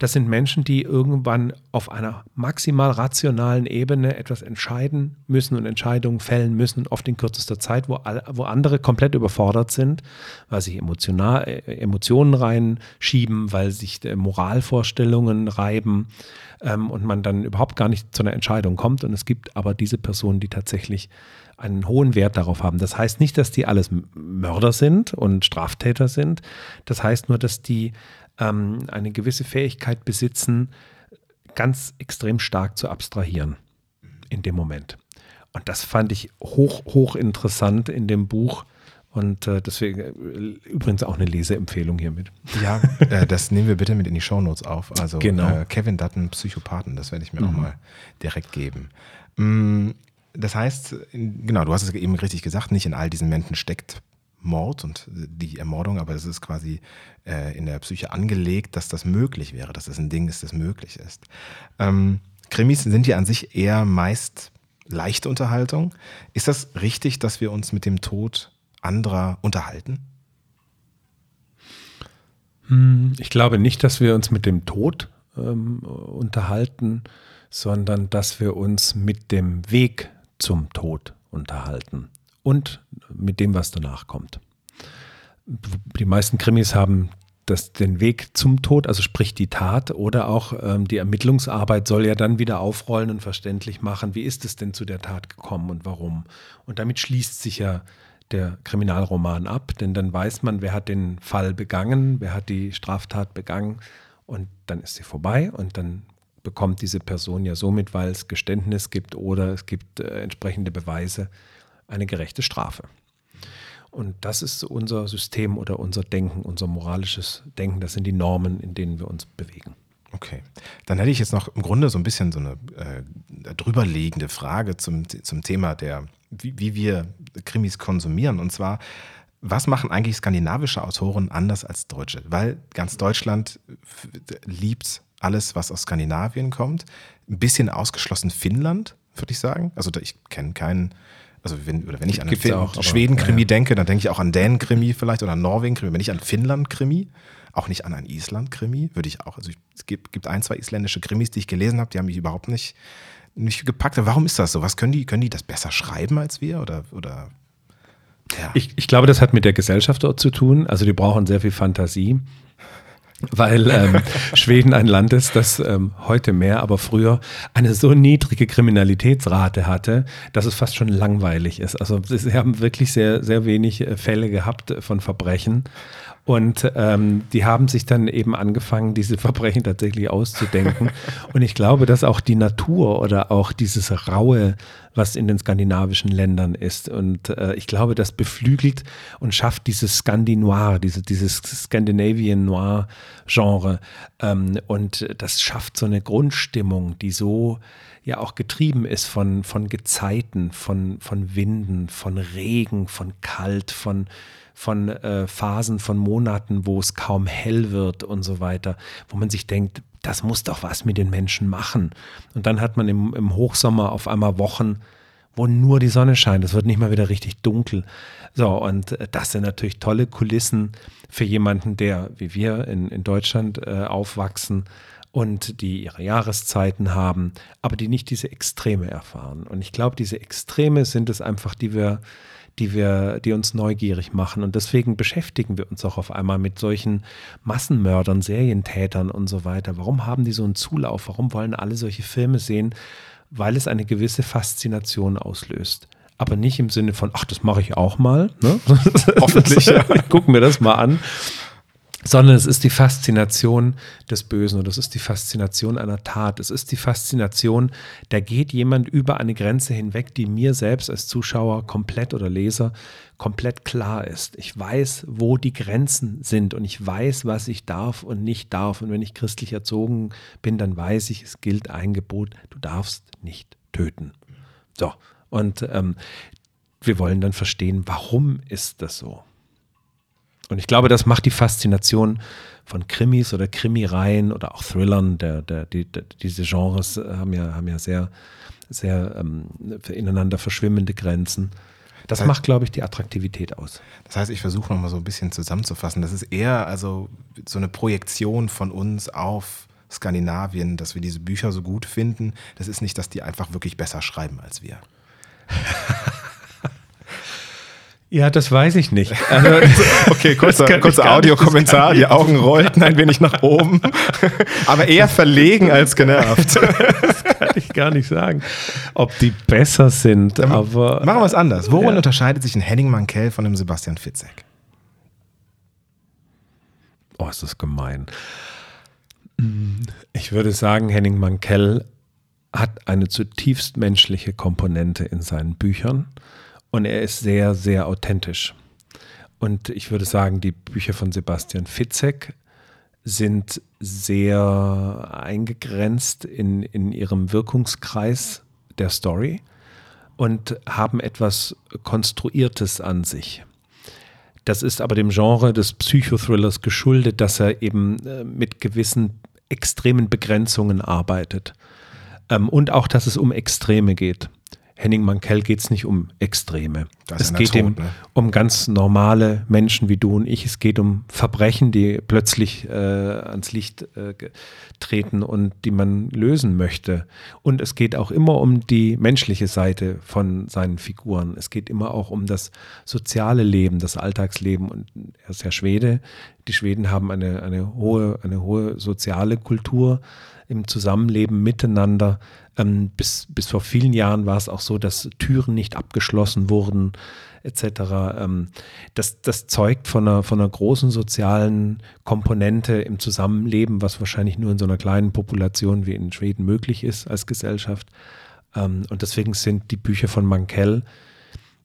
das sind Menschen, die irgendwann auf einer maximal rationalen Ebene etwas entscheiden müssen und Entscheidungen fällen müssen, oft in kürzester Zeit, wo, wo andere komplett überfordert sind, weil sich emotional, äh, Emotionen reinschieben, weil sich Moralvorstellungen reiben ähm, und man dann überhaupt gar nicht zu einer Entscheidung kommt. Und es gibt aber diese Personen, die tatsächlich einen hohen Wert darauf haben. Das heißt nicht, dass die alles Mörder sind und Straftäter sind. Das heißt nur, dass die ähm, eine gewisse Fähigkeit besitzen, ganz extrem stark zu abstrahieren in dem Moment. Und das fand ich hoch, hoch interessant in dem Buch. Und äh, deswegen äh, übrigens auch eine Leseempfehlung hiermit. Ja, äh, das nehmen wir bitte mit in die Shownotes auf. Also genau. äh, Kevin Dutton, Psychopathen, das werde ich mir mhm. auch mal direkt geben. Mm, das heißt, genau, du hast es eben richtig gesagt, nicht in all diesen Menschen steckt Mord und die Ermordung, aber es ist quasi äh, in der Psyche angelegt, dass das möglich wäre, dass das ein Ding ist, das möglich ist. Ähm, Krimis sind ja an sich eher meist leichte Unterhaltung. Ist das richtig, dass wir uns mit dem Tod anderer unterhalten? Hm, ich glaube nicht, dass wir uns mit dem Tod ähm, unterhalten, sondern dass wir uns mit dem Weg zum Tod unterhalten und mit dem, was danach kommt. Die meisten Krimis haben das, den Weg zum Tod, also sprich die Tat oder auch ähm, die Ermittlungsarbeit soll ja dann wieder aufrollen und verständlich machen, wie ist es denn zu der Tat gekommen und warum. Und damit schließt sich ja der Kriminalroman ab, denn dann weiß man, wer hat den Fall begangen, wer hat die Straftat begangen und dann ist sie vorbei und dann bekommt diese Person ja somit, weil es Geständnis gibt oder es gibt äh, entsprechende Beweise, eine gerechte Strafe. Und das ist unser System oder unser Denken, unser moralisches Denken. Das sind die Normen, in denen wir uns bewegen. Okay, dann hätte ich jetzt noch im Grunde so ein bisschen so eine äh, drüberliegende Frage zum, zum Thema der, wie, wie wir Krimis konsumieren. Und zwar, was machen eigentlich skandinavische Autoren anders als Deutsche? Weil ganz Deutschland liebt alles, was aus Skandinavien kommt. Ein bisschen ausgeschlossen Finnland, würde ich sagen. Also ich kenne keinen also wenn, oder wenn ich an Schweden-Krimi ja, denke, dann denke ich auch an Dänen-Krimi vielleicht oder an Norwegen-Krimi. Wenn ich an Finnland-Krimi, auch nicht an ein Island-Krimi, würde ich auch. Also ich, es gibt, gibt ein, zwei isländische Krimis, die ich gelesen habe, die haben mich überhaupt nicht, nicht gepackt. Warum ist das so? Was können die, können die das besser schreiben als wir? Oder, oder ja. ich, ich glaube, das hat mit der Gesellschaft dort zu tun. Also die brauchen sehr viel Fantasie weil ähm, Schweden ein Land ist, das ähm, heute mehr, aber früher eine so niedrige Kriminalitätsrate hatte, dass es fast schon langweilig ist. Also sie haben wirklich sehr, sehr wenig äh, Fälle gehabt von Verbrechen. Und ähm, die haben sich dann eben angefangen, diese Verbrechen tatsächlich auszudenken. Und ich glaube, dass auch die Natur oder auch dieses Raue, was in den skandinavischen Ländern ist. Und äh, ich glaube, das beflügelt und schafft dieses Scandinoir, diese, dieses Scandinavian Noir-Genre. Ähm, und das schafft so eine Grundstimmung, die so ja auch getrieben ist von, von Gezeiten, von, von Winden, von Regen, von Kalt, von von äh, Phasen, von Monaten, wo es kaum hell wird und so weiter, wo man sich denkt, das muss doch was mit den Menschen machen. Und dann hat man im, im Hochsommer auf einmal Wochen, wo nur die Sonne scheint. Es wird nicht mal wieder richtig dunkel. So, und äh, das sind natürlich tolle Kulissen für jemanden, der, wie wir in, in Deutschland äh, aufwachsen und die ihre Jahreszeiten haben, aber die nicht diese Extreme erfahren. Und ich glaube, diese Extreme sind es einfach, die wir die wir, die uns neugierig machen. Und deswegen beschäftigen wir uns auch auf einmal mit solchen Massenmördern, Serientätern und so weiter. Warum haben die so einen Zulauf? Warum wollen alle solche Filme sehen? Weil es eine gewisse Faszination auslöst. Aber nicht im Sinne von, ach, das mache ich auch mal. Ne? Hoffentlich. ja. Guck mir das mal an sondern es ist die Faszination des Bösen und es ist die Faszination einer Tat. Es ist die Faszination, da geht jemand über eine Grenze hinweg, die mir selbst als Zuschauer komplett oder Leser komplett klar ist. Ich weiß, wo die Grenzen sind und ich weiß, was ich darf und nicht darf. Und wenn ich christlich erzogen bin, dann weiß ich, es gilt ein Gebot, du darfst nicht töten. So, und ähm, wir wollen dann verstehen, warum ist das so? Und ich glaube, das macht die Faszination von Krimis oder Krimireihen oder auch Thrillern, der, der, die, der, diese Genres haben ja, haben ja sehr, sehr ähm, ineinander verschwimmende Grenzen. Das, das macht, glaube ich, die Attraktivität aus. Das heißt, ich versuche nochmal so ein bisschen zusammenzufassen. Das ist eher also so eine Projektion von uns auf Skandinavien, dass wir diese Bücher so gut finden. Das ist nicht, dass die einfach wirklich besser schreiben als wir. Ja, das weiß ich nicht. Also, okay, kurzer, kurzer Audiokommentar. Die Augen rollten ein wenig nach oben, aber eher verlegen als genervt. Das kann ich gar nicht sagen, ob die besser sind. aber machen wir es anders. Worin ja. unterscheidet sich ein Henning Mankell von dem Sebastian Fitzek? Oh, ist das gemein. Ich würde sagen, Henning Mankell hat eine zutiefst menschliche Komponente in seinen Büchern und er ist sehr, sehr authentisch. Und ich würde sagen, die Bücher von Sebastian Fitzek sind sehr eingegrenzt in, in ihrem Wirkungskreis der Story und haben etwas Konstruiertes an sich. Das ist aber dem Genre des Psychothrillers geschuldet, dass er eben äh, mit gewissen extremen Begrenzungen arbeitet. Ähm, und auch, dass es um Extreme geht. Henning Mankell geht es nicht um Extreme. Es geht Tod, ihm ne? um ganz normale Menschen wie du und ich. Es geht um Verbrechen, die plötzlich äh, ans Licht äh, treten und die man lösen möchte. Und es geht auch immer um die menschliche Seite von seinen Figuren. Es geht immer auch um das soziale Leben, das Alltagsleben. Und er ist ja Schwede. Die Schweden haben eine, eine, hohe, eine hohe soziale Kultur im Zusammenleben miteinander. Ähm, bis, bis vor vielen Jahren war es auch so, dass Türen nicht abgeschlossen wurden, etc. Ähm, das, das zeugt von einer, von einer großen sozialen Komponente im Zusammenleben, was wahrscheinlich nur in so einer kleinen Population wie in Schweden möglich ist als Gesellschaft. Ähm, und deswegen sind die Bücher von Mankell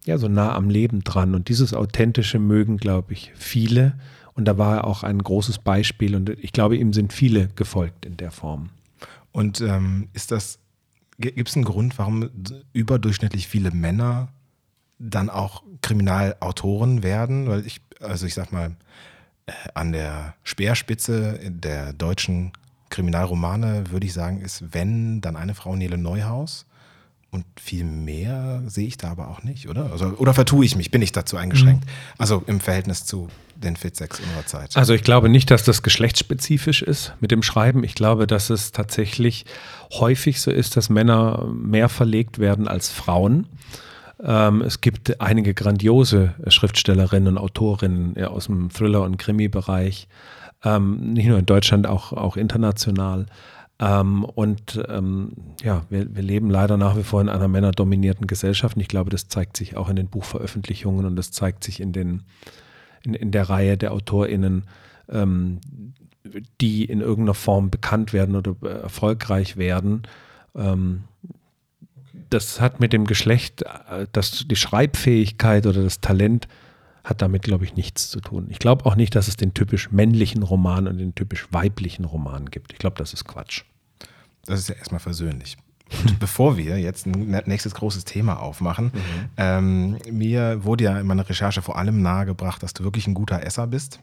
ja so nah am Leben dran. Und dieses Authentische mögen, glaube ich, viele. Und da war er auch ein großes Beispiel. Und ich glaube, ihm sind viele gefolgt in der Form. Und ähm, ist das, gibt es einen Grund, warum überdurchschnittlich viele Männer dann auch Kriminalautoren werden? Weil ich, also ich sag mal, äh, an der Speerspitze der deutschen Kriminalromane würde ich sagen, ist wenn, dann eine Frau Nele Neuhaus. Und viel mehr sehe ich da aber auch nicht, oder? Also, oder vertue ich mich? Bin ich dazu eingeschränkt? Mhm. Also im Verhältnis zu den Fit-Sex unserer Zeit. Also ich glaube nicht, dass das geschlechtsspezifisch ist mit dem Schreiben. Ich glaube, dass es tatsächlich häufig so ist, dass Männer mehr verlegt werden als Frauen. Ähm, es gibt einige grandiose Schriftstellerinnen und Autorinnen aus dem Thriller- und Krimi-Bereich. Ähm, nicht nur in Deutschland, auch, auch international. Ähm, und ja, wir, wir, leben leider nach wie vor in einer männerdominierten Gesellschaft. Und ich glaube, das zeigt sich auch in den Buchveröffentlichungen und das zeigt sich in, den, in, in der Reihe der AutorInnen, ähm, die in irgendeiner Form bekannt werden oder äh, erfolgreich werden. Ähm, das hat mit dem Geschlecht, äh, das, die Schreibfähigkeit oder das Talent hat damit, glaube ich, nichts zu tun. Ich glaube auch nicht, dass es den typisch männlichen Roman und den typisch weiblichen Roman gibt. Ich glaube, das ist Quatsch. Das ist ja erstmal versöhnlich. Und bevor wir jetzt ein nächstes großes Thema aufmachen, mhm. ähm, mir wurde ja in meiner Recherche vor allem nahegebracht, dass du wirklich ein guter Esser bist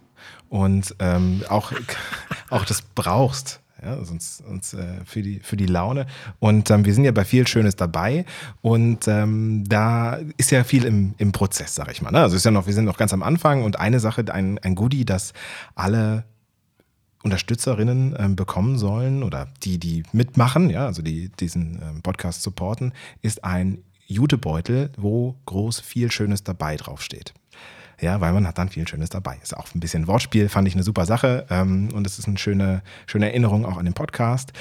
und ähm, auch, auch das brauchst. Ja, sonst, sonst äh, für, die, für die Laune. Und ähm, wir sind ja bei viel Schönes dabei. Und ähm, da ist ja viel im, im Prozess, sag ich mal. Ne? Also ist ja noch, wir sind noch ganz am Anfang und eine Sache, ein, ein Goodie, das alle Unterstützerinnen ähm, bekommen sollen oder die, die mitmachen, ja, also die diesen ähm, Podcast supporten, ist ein Jutebeutel, wo groß viel Schönes dabei draufsteht. Ja, weil man hat dann viel Schönes dabei. Ist auch ein bisschen Wortspiel, fand ich eine super Sache. Ähm, und es ist eine schöne, schöne Erinnerung auch an den Podcast.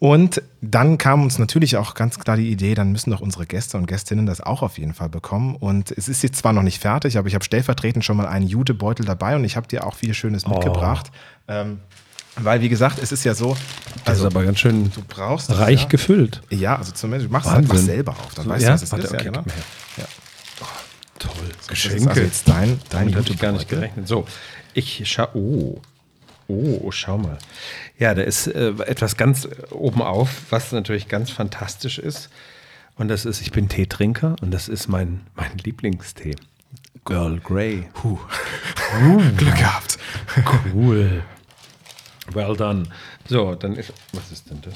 Und dann kam uns natürlich auch ganz klar die Idee, dann müssen doch unsere Gäste und Gästinnen das auch auf jeden Fall bekommen. Und es ist jetzt zwar noch nicht fertig, aber ich habe stellvertretend schon mal einen Jutebeutel dabei und ich habe dir auch viel Schönes mitgebracht. Ähm, weil, wie gesagt, es ist ja so. Das ist aber ganz schön du brauchst das, reich ja. gefüllt. Ja, also zumindest, du machst es einfach selber auf. Dann weißt ja? du, was es Warte, ist. okay, ja, genau. gib mir her. Ja. Toll. Das ist also jetzt dein, dein Damit habe ich gar nicht Jutebeutel. gerechnet. So, ich schau. Oh. Oh, schau mal. Ja, da ist äh, etwas ganz oben auf, was natürlich ganz fantastisch ist. Und das ist, ich bin Teetrinker und das ist mein, mein Lieblingstee. Girl Grey. Puh. Glück gehabt. Cool. Well done. So, dann ist. Was ist denn das?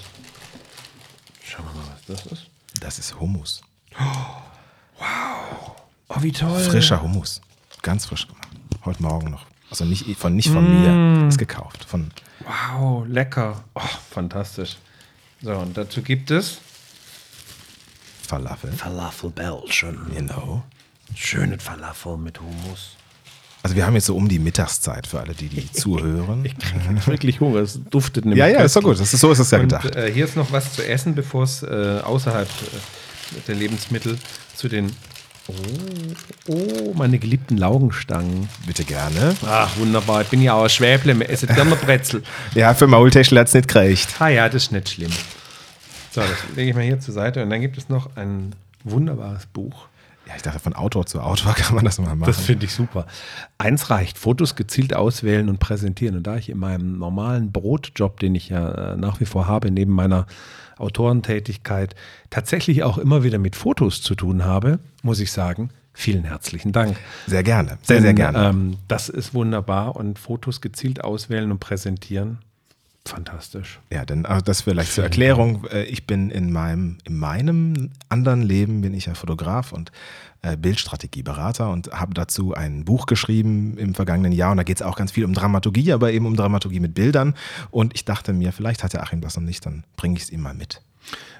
Schauen wir mal, was das ist. Das ist Hummus. Oh, wie toll. Frischer Hummus. Ganz frisch gemacht. Heute Morgen noch. Also nicht von, nicht von Mm. mir. Ist gekauft. Von, Wow, lecker. Oh, fantastisch. So, und dazu gibt es Falafel. Falafel Belgian. Genau. Schöne Falafel mit Hummus. Also wir haben jetzt so um die Mittagszeit für alle, die, die zuhören. Ich kriege wirklich Hunger. Es duftet nämlich. Ja, ja, ist doch gut. Das ist, so ist es ja Und, gedacht. äh, hier ist noch was zu essen, bevor es äh, außerhalb äh, der Lebensmittel zu den. Oh, oh, meine geliebten Laugenstangen. Bitte gerne. Ach, wunderbar. Ich bin ja auch ein Schwäble. Wir essen gerne Brezel. Ja, für Maultäschel hat es nicht gekriegt. Ah ja, das ist nicht schlimm. So, das lege ich mal hier zur Seite. Und dann gibt es noch ein wunderbares Buch. Ja, ich dachte, von Autor zu Autor kann man das mal machen. Das finde ich super. Eins reicht, Fotos gezielt auswählen und präsentieren. Und da ich in meinem normalen Brotjob, den ich ja äh, nach wie vor habe, neben meiner Autorentätigkeit, tatsächlich auch immer wieder mit Fotos zu tun habe, muss ich sagen, vielen herzlichen Dank. sehr gerne. Sehr, Denn, sehr gerne. Ähm, das ist wunderbar und Fotos gezielt auswählen und präsentieren, fantastisch. Ja, denn äh, das vielleicht zur Erklärung. Äh, Ich bin in meinem, in meinem anderen Leben bin ich ja Fotograf und äh, Bildstrategieberater und habe dazu ein Buch geschrieben im vergangenen Jahr und da geht es auch ganz viel um Dramaturgie, aber eben um Dramaturgie mit Bildern. Und ich dachte mir, vielleicht hat der Achim das noch nicht, dann bringe ich es ihm mal mit.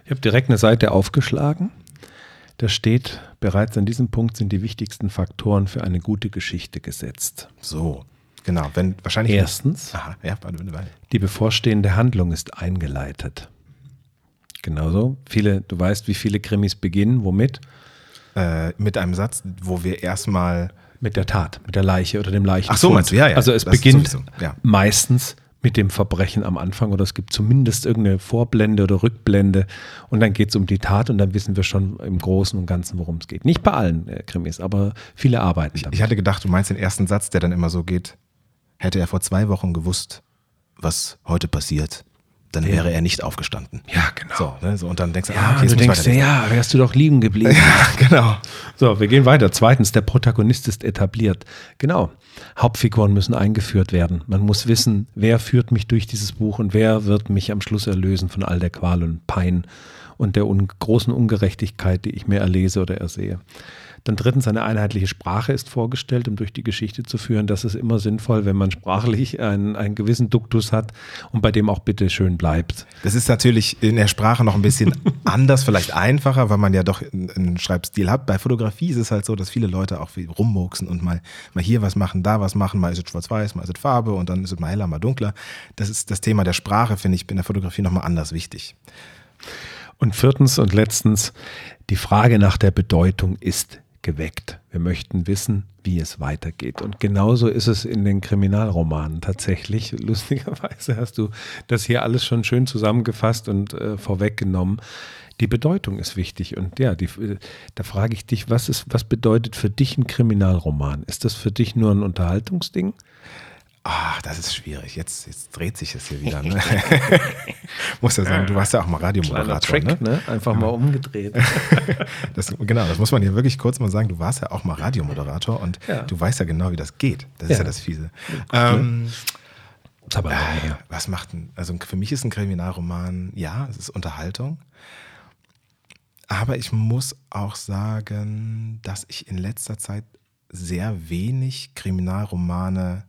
Ich habe direkt eine Seite aufgeschlagen. Da steht, bereits an diesem Punkt sind die wichtigsten Faktoren für eine gute Geschichte gesetzt. So, genau. Wenn wahrscheinlich. Erstens, Aha, ja, die bevorstehende Handlung ist eingeleitet. Genauso. Viele, du weißt, wie viele Krimis beginnen, womit? Äh, mit einem Satz, wo wir erstmal. Mit der Tat, mit der Leiche oder dem Leichen. Ach so, meinst du? Ja, ja. Also es beginnt sowieso, ja. meistens mit dem Verbrechen am Anfang oder es gibt zumindest irgendeine Vorblende oder Rückblende und dann geht es um die Tat und dann wissen wir schon im Großen und Ganzen, worum es geht. Nicht bei allen äh, Krimis, aber viele arbeiten damit. Ich hatte gedacht, du meinst den ersten Satz, der dann immer so geht. Hätte er vor zwei Wochen gewusst, was heute passiert, dann wäre er nicht aufgestanden. Ja, genau. So, ne, so, und dann denkst du, Ja, ah, okay, du denkst dir, ja, wärst du doch liegen geblieben. genau. So, wir gehen weiter. Zweitens, der Protagonist ist etabliert. Genau. Hauptfiguren müssen eingeführt werden. Man muss wissen, wer führt mich durch dieses Buch und wer wird mich am Schluss erlösen von all der Qual und Pein und der un großen Ungerechtigkeit, die ich mir erlese oder ersehe. Dann drittens, eine einheitliche Sprache ist vorgestellt, um durch die Geschichte zu führen. Das ist immer sinnvoll, wenn man sprachlich einen, einen gewissen Duktus hat und bei dem auch bitte schön bleibt. Das ist natürlich in der Sprache noch ein bisschen anders, vielleicht einfacher, weil man ja doch einen Schreibstil hat. Bei Fotografie ist es halt so, dass viele Leute auch rummurksen und mal, mal hier was machen, da was machen. Mal ist es schwarz-weiß, mal ist es Farbe und dann ist es mal heller, mal dunkler. Das ist das Thema der Sprache, finde ich, in der Fotografie nochmal anders wichtig. Und viertens und letztens, die Frage nach der Bedeutung ist geweckt. Wir möchten wissen, wie es weitergeht. Und genauso ist es in den Kriminalromanen tatsächlich. Lustigerweise hast du das hier alles schon schön zusammengefasst und äh, vorweggenommen. Die Bedeutung ist wichtig. Und ja, die, da frage ich dich, was, ist, was bedeutet für dich ein Kriminalroman? Ist das für dich nur ein Unterhaltungsding? Ach, das ist schwierig. Jetzt, jetzt dreht sich das hier wieder. Ne? Muss ja sagen, du warst ja auch mal Radiomoderator. Trick, Ne? ne? Einfach mal umgedreht. Das, genau, das muss man hier wirklich kurz mal sagen. Du warst ja auch mal Radiomoderator und Ja. du weißt ja genau, wie das geht. Das ist Ja. ja das Fiese. Ähm, Das aber äh, was macht ein, also für mich ist ein Kriminalroman, ja, es ist Unterhaltung. Aber ich muss auch sagen, dass ich in letzter Zeit sehr wenig Kriminalromane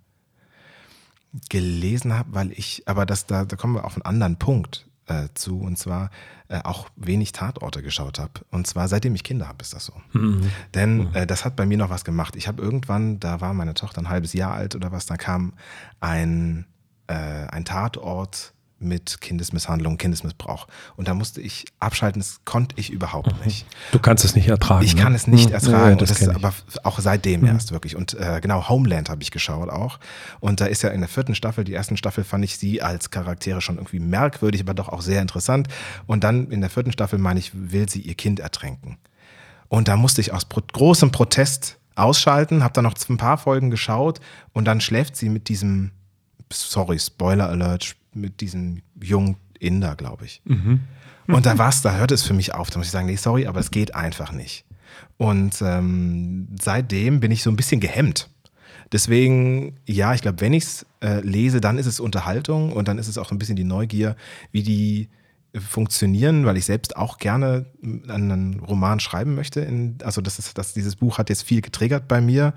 gelesen habe, weil ich, aber das, da, da kommen wir auf einen anderen Punkt. äh, zu und zwar äh, auch wenig Tatorte geschaut habe. Und zwar seitdem ich Kinder habe, ist das so. Mhm. Denn äh, das hat bei mir noch was gemacht. Ich habe irgendwann, da war meine Tochter ein halbes Jahr alt oder was, da kam ein, äh, ein Tatort mit Kindesmisshandlung, Kindesmissbrauch. Und da musste ich abschalten, das konnte ich überhaupt nicht. Du kannst es nicht ertragen. Ich ne? kann es nicht Mhm. ertragen. Ja, das das ist ich. aber auch seitdem erst wirklich. Und äh, genau, Homeland habe ich geschaut auch. Und da ist ja in der vierten Staffel, die ersten Staffel fand ich sie als Charaktere schon irgendwie merkwürdig, aber doch auch sehr interessant. Und dann in der vierten Staffel, meine ich, will sie ihr Kind ertränken. Und da musste ich aus pro großem Protest ausschalten, habe dann noch ein paar Folgen geschaut und dann schläft sie mit diesem, sorry, Spoiler Alert, mit diesem jungen Inder, glaube ich. Und da war's, da hört es für mich auf. Da muss ich sagen, nee, sorry, aber es geht einfach nicht. Und ähm, seitdem bin ich so ein bisschen gehemmt. Deswegen, ja, ich glaube, wenn ich es äh, lese, dann ist es Unterhaltung und dann ist es auch so ein bisschen die Neugier, wie die funktionieren, weil ich selbst auch gerne einen Roman schreiben möchte. In, also das ist, das, dieses Buch hat jetzt viel getriggert bei mir.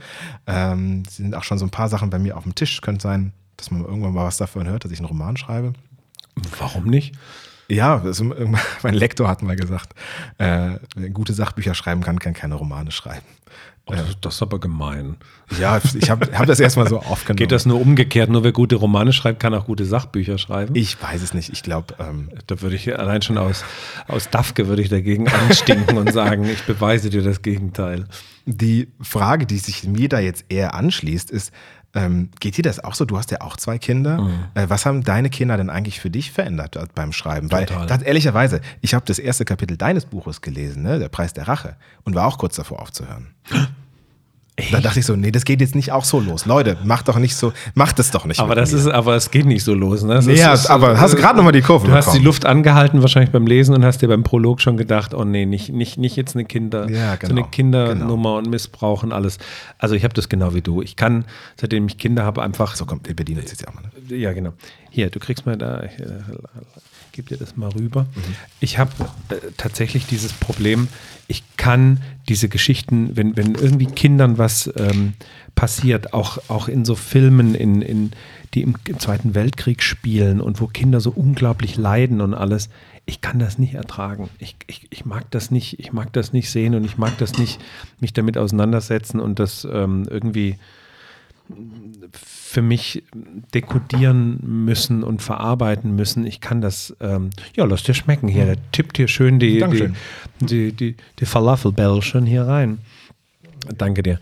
Ähm, es sind auch schon so ein paar Sachen bei mir auf dem Tisch. Könnte sein, dass man irgendwann mal was davon hört, dass ich einen Roman schreibe. Warum nicht? Ja, das, mein Lektor hat mal gesagt, äh, wer gute Sachbücher schreiben kann, kann keine Romane schreiben. Oh, das, das ist aber gemein. Ja, ich habe hab das erstmal so aufgenommen. Geht das nur umgekehrt? Nur wer gute Romane schreibt, kann auch gute Sachbücher schreiben? Ich weiß es nicht. Ich glaube, ähm, Da würde ich allein schon aus, aus Dafke würde ich dagegen anstinken und sagen, ich beweise dir das Gegenteil. Die Frage, die sich mir da jetzt eher anschließt, ist, ähm, geht dir das auch so? Du hast ja auch zwei Kinder. Äh, was haben deine Kinder denn eigentlich für dich verändert dort beim Schreiben? Total. Weil, das, ehrlicherweise, ich habe das erste Kapitel deines Buches gelesen, ne? Der Preis der Rache, und war auch kurz davor aufzuhören. Da dachte ich so, nee, das geht jetzt nicht auch so los. Leute, macht doch nicht so, macht es doch nicht. Aber das mir. ist, aber es geht nicht so los. Ne? Es Nee, ist- ja, ist- aber hast du gerade noch mal die Kurve Du hast die bekommen. Luft angehalten wahrscheinlich beim Lesen und hast dir beim Prolog schon gedacht, oh nee, nicht, nicht, nicht jetzt eine Kinder, Ja, so genau, eine Kindernummer genau. und Missbrauch und alles. Also ich habe das genau wie du. Ich kann, seitdem ich Kinder habe, einfach So kommt, wir bedienen jetzt ja auch mal. Ne? ja, genau. Hier, du kriegst mal da, äh, gebe dir das mal rüber. Mhm. Ich habe äh, tatsächlich dieses Problem, ich kann diese Geschichten, wenn, wenn irgendwie Kindern was ähm, passiert, auch, auch in so Filmen, in, in, die im, Zweiten Weltkrieg spielen und wo Kinder so unglaublich leiden und alles, ich kann das nicht ertragen. Ich, ich, ich mag das nicht, ich mag das nicht sehen und ich mag das nicht, mich damit auseinandersetzen und das ähm, irgendwie für mich dekodieren müssen und verarbeiten müssen. Ich kann das, ähm, ja, lass dir schmecken hier. Der tippt hier schön die, die, Dankeschön. die, die, die Falafelbällchen hier rein. Danke dir.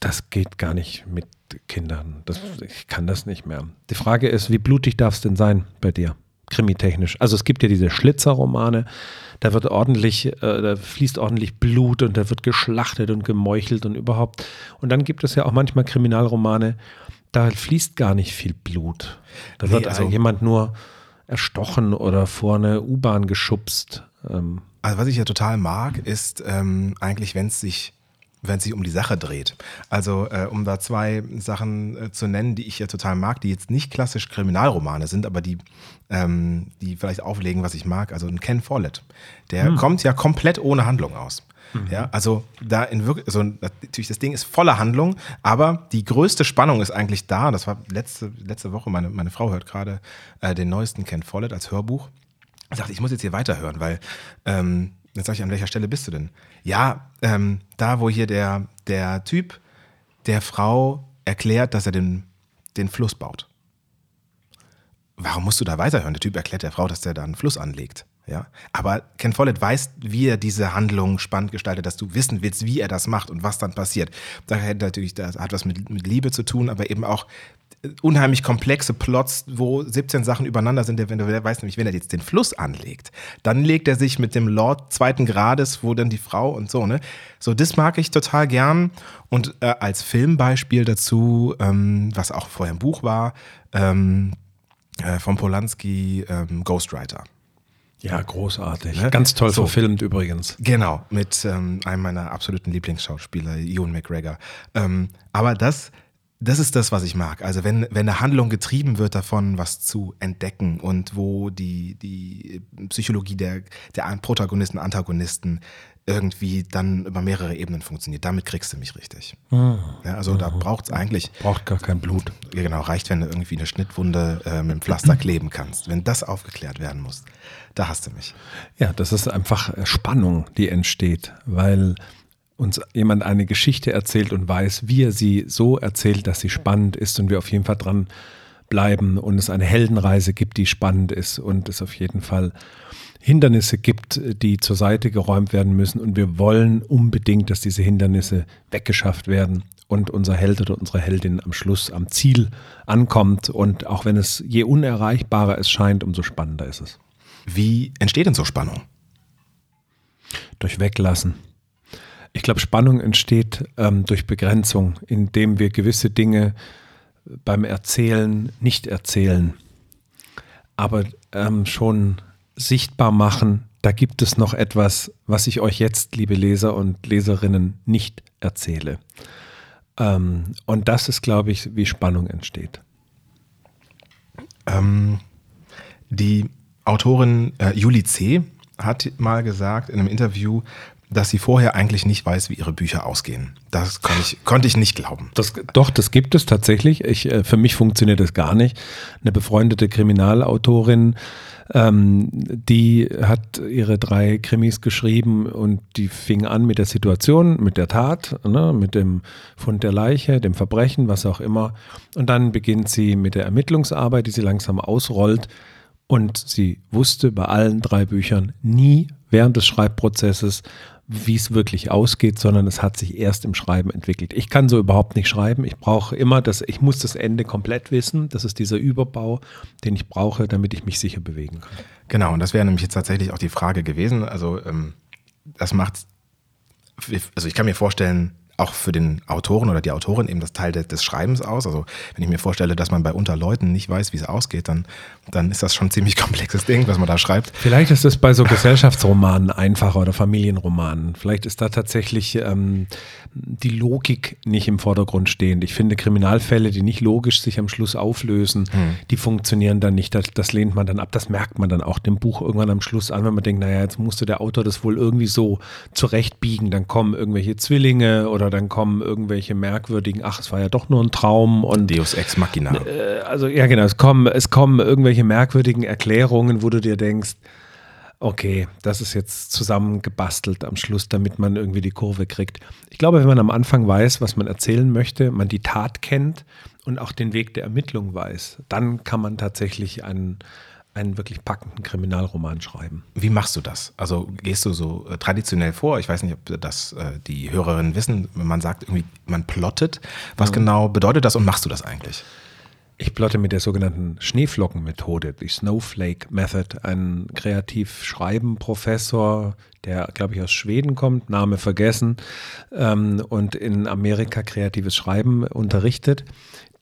Das geht gar nicht mit Kindern. Das, ich kann das nicht mehr. Die Frage ist, wie blutig darf es denn sein bei dir? Krimitechnisch. Also es gibt ja diese Schlitzerromane, da wird ordentlich, äh, da fließt ordentlich Blut und da wird geschlachtet und gemeuchelt und überhaupt. Und dann gibt es ja auch manchmal Kriminalromane, da fließt gar nicht viel Blut. Da Nee, wird also also- jemand nur erstochen oder vor eine U-Bahn geschubst. Ähm, Also was ich ja total mag, ist ähm, eigentlich, wenn es sich wenn es sich um die Sache dreht. Also äh, um da zwei Sachen äh, zu nennen, die ich ja total mag, die jetzt nicht klassisch Kriminalromane sind, aber die, ähm, die vielleicht auflegen, was ich mag. Also ein Ken Follett, der kommt ja komplett ohne Handlung aus. Ja, also da in wirklich, also natürlich das Ding ist voller Handlung, aber die größte Spannung ist eigentlich da. Das war letzte, letzte Woche, meine, meine Frau hört gerade äh, den neuesten Ken Follett als Hörbuch. Ich dachte, ich muss jetzt hier weiterhören, weil ähm, jetzt sage ich, an welcher Stelle bist du denn? Ja, ähm, da, wo hier der, der Typ der Frau erklärt, dass er den, den Fluss baut. Warum musst du da weiterhören? Der Typ erklärt der Frau, dass der da einen Fluss anlegt. Ja? Aber Ken Follett weiß, wie er diese Handlung spannend gestaltet, dass du wissen willst, wie er das macht und was dann passiert. Da hat natürlich, das hat was mit, mit Liebe zu tun, aber eben auch unheimlich komplexe Plots, wo 17 Sachen übereinander sind. Der, du weißt nämlich, wenn er jetzt den Fluss anlegt, dann legt er sich mit dem Lord zweiten Grades, wo dann die Frau und so, ne? So, das mag ich total gern. Und äh, als Filmbeispiel dazu, ähm, was auch vorher ein Buch war, ähm, äh, von Polanski, ähm, Ghostwriter. Ja, großartig. Ne? Ganz toll So. verfilmt übrigens. Genau, mit ähm, einem meiner absoluten Lieblingsschauspieler, Ewan McGregor. Ähm, aber das, das ist das, was ich mag. Also wenn, wenn eine Handlung getrieben wird davon, was zu entdecken und wo die, die Psychologie der, der Protagonisten, Antagonisten irgendwie dann über mehrere Ebenen funktioniert. Damit kriegst du mich richtig. Mhm. Ja, also mhm. da braucht es eigentlich. Braucht gar kein Blut. Genau, reicht, wenn du irgendwie eine Schnittwunde äh, mit dem Pflaster kleben kannst. Wenn das aufgeklärt werden muss, da hast du mich. Ja, das ist einfach Spannung, die entsteht, weil uns jemand eine Geschichte erzählt und weiß, wie er sie so erzählt, dass sie spannend ist und wir auf jeden Fall dran bleiben und es eine Heldenreise gibt, die spannend ist und es auf jeden Fall Hindernisse gibt, die zur Seite geräumt werden müssen und wir wollen unbedingt, dass diese Hindernisse weggeschafft werden und unser Held oder unsere Heldin am Schluss am Ziel ankommt und auch wenn es je unerreichbarer es scheint, umso spannender ist es. Wie entsteht denn so Spannung? Durch Weglassen. Ich glaube, Spannung entsteht ähm, durch Begrenzung, indem wir gewisse Dinge beim Erzählen nicht erzählen, aber ähm, schon sichtbar machen, da gibt es noch etwas, was ich euch jetzt, liebe Leser und Leserinnen, nicht erzähle. Ähm, und das ist, glaube ich, wie Spannung entsteht. Ähm, die Autorin äh, Julie C. hat mal gesagt in einem Interview, dass sie vorher eigentlich nicht weiß, wie ihre Bücher ausgehen. Das konnte ich, konnte ich nicht glauben. Das, doch, das gibt es tatsächlich. Ich, äh, für mich funktioniert das gar nicht. Eine befreundete Kriminalautorin, ähm, die hat ihre drei Krimis geschrieben und die fing an mit der Situation, mit der Tat, ne, mit dem Fund der Leiche, dem Verbrechen, was auch immer. Und dann beginnt sie mit der Ermittlungsarbeit, die sie langsam ausrollt. Und sie wusste bei allen drei Büchern nie während des Schreibprozesses, wie es wirklich ausgeht, sondern es hat sich erst im Schreiben entwickelt. Ich kann so überhaupt nicht schreiben. Ich brauche immer das, ich muss das Ende komplett wissen. Das ist dieser Überbau, den ich brauche, damit ich mich sicher bewegen kann. Genau, und das wäre nämlich jetzt tatsächlich auch die Frage gewesen. Also ähm, das macht, also ich kann mir vorstellen, auch für den Autoren oder die Autorin eben das Teil des Schreibens aus. Also wenn ich mir vorstelle, dass man bei unter Leuten nicht weiß, wie es ausgeht, dann, dann ist das schon ein ziemlich komplexes Ding, was man da schreibt. Vielleicht ist es bei so Gesellschaftsromanen einfacher oder Familienromanen. Vielleicht ist da tatsächlich ähm, die Logik nicht im Vordergrund stehend. Ich finde Kriminalfälle, die nicht logisch sich am Schluss auflösen, hm. die funktionieren dann nicht. Das, das, lehnt man dann ab. Das merkt man dann auch dem Buch irgendwann am Schluss an, wenn man denkt, naja, jetzt musste der Autor das wohl irgendwie so zurechtbiegen. Dann kommen irgendwelche Zwillinge oder dann kommen irgendwelche merkwürdigen, ach, es war ja doch nur ein Traum und Deus Ex Machina. Äh, also ja, genau, es kommen, es kommen irgendwelche merkwürdigen Erklärungen, wo du dir denkst, okay, das ist jetzt zusammengebastelt am Schluss, damit man irgendwie die Kurve kriegt. Ich glaube, wenn man am Anfang weiß, was man erzählen möchte, man die Tat kennt und auch den Weg der Ermittlung weiß, dann kann man tatsächlich einen einen wirklich packenden Kriminalroman schreiben. Wie machst du das? Also gehst du so äh, traditionell vor? Ich weiß nicht, ob das äh, die Hörerinnen wissen. Wenn man sagt, irgendwie, man plottet, was ja. genau bedeutet das und machst du das eigentlich? Ich plotte mit der sogenannten Schneeflockenmethode, die Snowflake Method, ein Kreativ-Schreiben-Professor, der, glaube ich, aus Schweden kommt, Name vergessen, ähm, und in Amerika kreatives Schreiben unterrichtet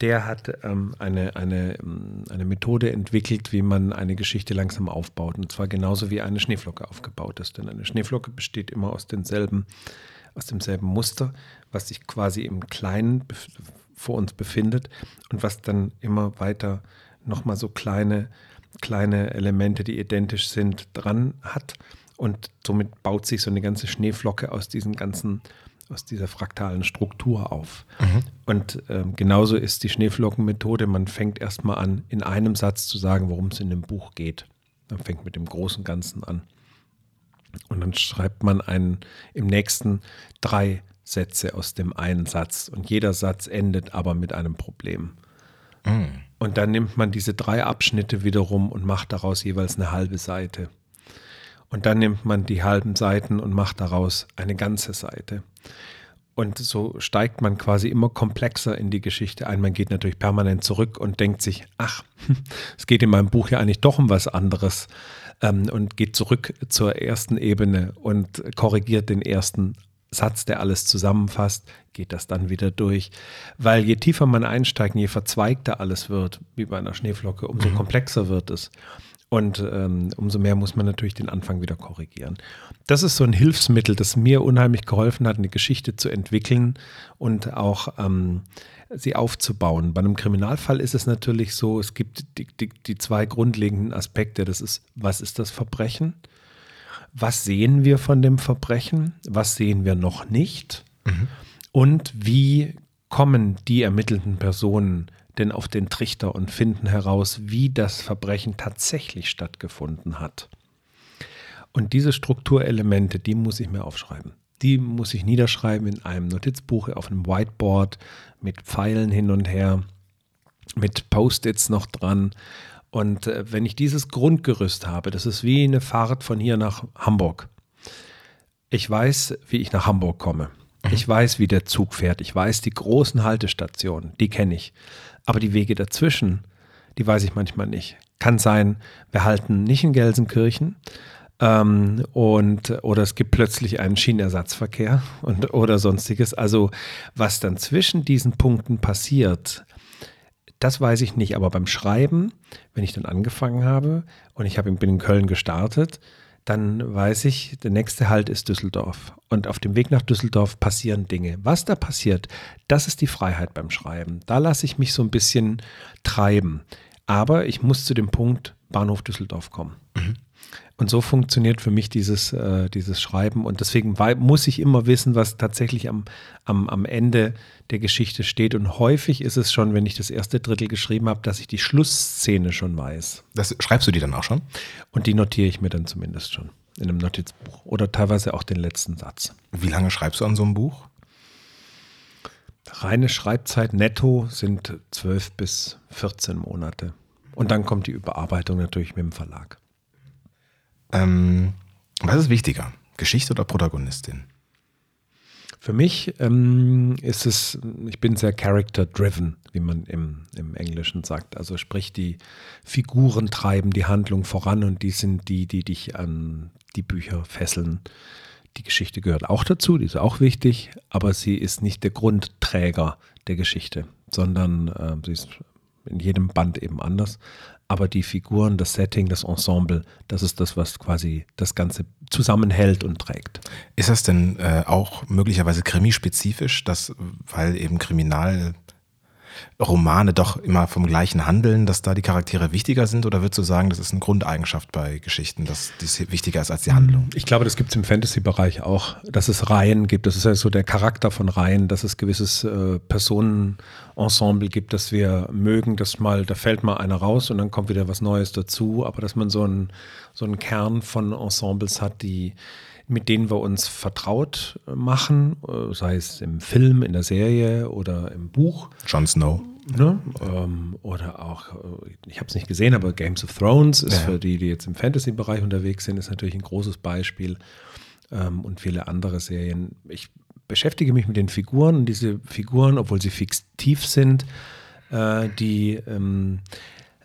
der hat ähm, eine, eine, ähm, eine Methode entwickelt, wie man eine Geschichte langsam aufbaut. Und zwar genauso wie eine Schneeflocke aufgebaut ist. Denn eine Schneeflocke besteht immer aus denselben, aus demselben Muster, was sich quasi im Kleinen vor uns befindet und was dann immer weiter nochmal so kleine, kleine Elemente, die identisch sind, dran hat. Und somit baut sich so eine ganze Schneeflocke aus diesen ganzen aus dieser fraktalen Struktur auf. Mhm. Und äh, genauso ist die Schneeflockenmethode. Man fängt erstmal an, in einem Satz zu sagen, worum es in dem Buch geht. Man fängt mit dem großen Ganzen an. Und dann schreibt man einen, im nächsten drei Sätze aus dem einen Satz. Und jeder Satz endet aber mit einem Problem. Mhm. Und dann nimmt man diese drei Abschnitte wiederum und macht daraus jeweils eine halbe Seite. Und dann nimmt man die halben Seiten und macht daraus eine ganze Seite. Und so steigt man quasi immer komplexer in die Geschichte ein. Man geht natürlich permanent zurück und denkt sich, ach, es geht in meinem Buch ja eigentlich doch um was anderes. Ähm, und geht zurück zur ersten Ebene und korrigiert den ersten Satz, der alles zusammenfasst, geht das dann wieder durch. Weil je tiefer man einsteigt, je verzweigter alles wird, wie bei einer Schneeflocke, umso mhm. komplexer wird es. Und ähm, umso mehr muss man natürlich den Anfang wieder korrigieren. Das ist so ein Hilfsmittel, das mir unheimlich geholfen hat, eine Geschichte zu entwickeln und auch ähm, sie aufzubauen. Bei einem Kriminalfall ist es natürlich so, es gibt die, die, die zwei grundlegenden Aspekte. Das ist, was ist das Verbrechen? was sehen wir von dem Verbrechen, was sehen wir noch nicht mhm. und wie kommen die ermittelnden Personen denn auf den Trichter und finden heraus, wie das Verbrechen tatsächlich stattgefunden hat. Und diese Strukturelemente, die muss ich mir aufschreiben. Die muss ich niederschreiben in einem Notizbuch, auf einem Whiteboard mit Pfeilen hin und her, mit Post-its noch dran. Und äh, wenn ich dieses Grundgerüst habe, das ist wie eine Fahrt von hier nach Hamburg. Ich weiß, wie ich nach Hamburg komme. Mhm. Ich weiß, wie der Zug fährt. Ich weiß die großen Haltestationen, die kenne ich. Aber die Wege dazwischen, die weiß ich manchmal nicht. Kann sein, wir halten nicht in Gelsenkirchen, ähm, und, oder es gibt plötzlich einen Schienenersatzverkehr und, oder sonstiges. Also was dann zwischen diesen Punkten passiert, das weiß ich nicht. Aber beim Schreiben, wenn ich dann angefangen habe und ich habe, bin in Köln gestartet, dann weiß ich, der nächste Halt ist Düsseldorf. Und auf dem Weg nach Düsseldorf passieren Dinge. Was da passiert, das ist die Freiheit beim Schreiben. Da lasse ich mich so ein bisschen treiben. Aber ich muss zu dem Punkt Bahnhof Düsseldorf kommen. Mhm. Und so funktioniert für mich dieses, äh, dieses Schreiben. Und deswegen muss ich immer wissen, was tatsächlich am, am, am Ende der Geschichte steht. Und häufig ist es schon, wenn ich das erste Drittel geschrieben habe, dass ich die Schlussszene schon weiß. Das schreibst du die dann auch schon? Und die notiere ich mir dann zumindest schon in einem Notizbuch. Oder teilweise auch den letzten Satz. Wie lange schreibst du an so einem Buch? Reine Schreibzeit netto sind 12 bis 14 Monate. Und dann kommt die Überarbeitung natürlich mit dem Verlag. Ähm, was ist wichtiger, Geschichte oder Protagonistin? Für mich ähm, ist es, ich bin sehr character-driven, wie man im, im Englischen sagt. Also sprich, die Figuren treiben die Handlung voran und die sind die, die dich an die Bücher fesseln. Die Geschichte gehört auch dazu, die ist auch wichtig, aber sie ist nicht der Grundträger der Geschichte, sondern äh, sie ist in jedem Band eben anders aber die Figuren, das Setting, das Ensemble, das ist das, was quasi das Ganze zusammenhält und trägt. Ist das denn äh, auch möglicherweise krimispezifisch, dass, weil eben Kriminal Romane doch immer vom gleichen handeln, dass da die Charaktere wichtiger sind? Oder würdest du sagen, das ist eine Grundeigenschaft bei Geschichten, dass dies wichtiger ist als die Handlung? Ich glaube, das gibt es im Fantasy-Bereich auch, dass es Reihen gibt. Das ist ja so der Charakter von Reihen, dass es gewisses äh, Personenensemble gibt, das wir mögen, dass mal, da fällt mal einer raus und dann kommt wieder was Neues dazu. Aber dass man so einen, so einen Kern von Ensembles hat, die mit denen wir uns vertraut machen, äh, sei es im Film, in der Serie oder im Buch. Jon Snow. Ne? Ähm, oder auch, äh, ich habe es nicht gesehen, aber Games of Thrones ist ja. für die, die jetzt im Fantasy-Bereich unterwegs sind, ist natürlich ein großes Beispiel. Ähm, und viele andere Serien. Ich beschäftige mich mit den Figuren und diese Figuren, obwohl sie fiktiv sind, äh, die, ähm,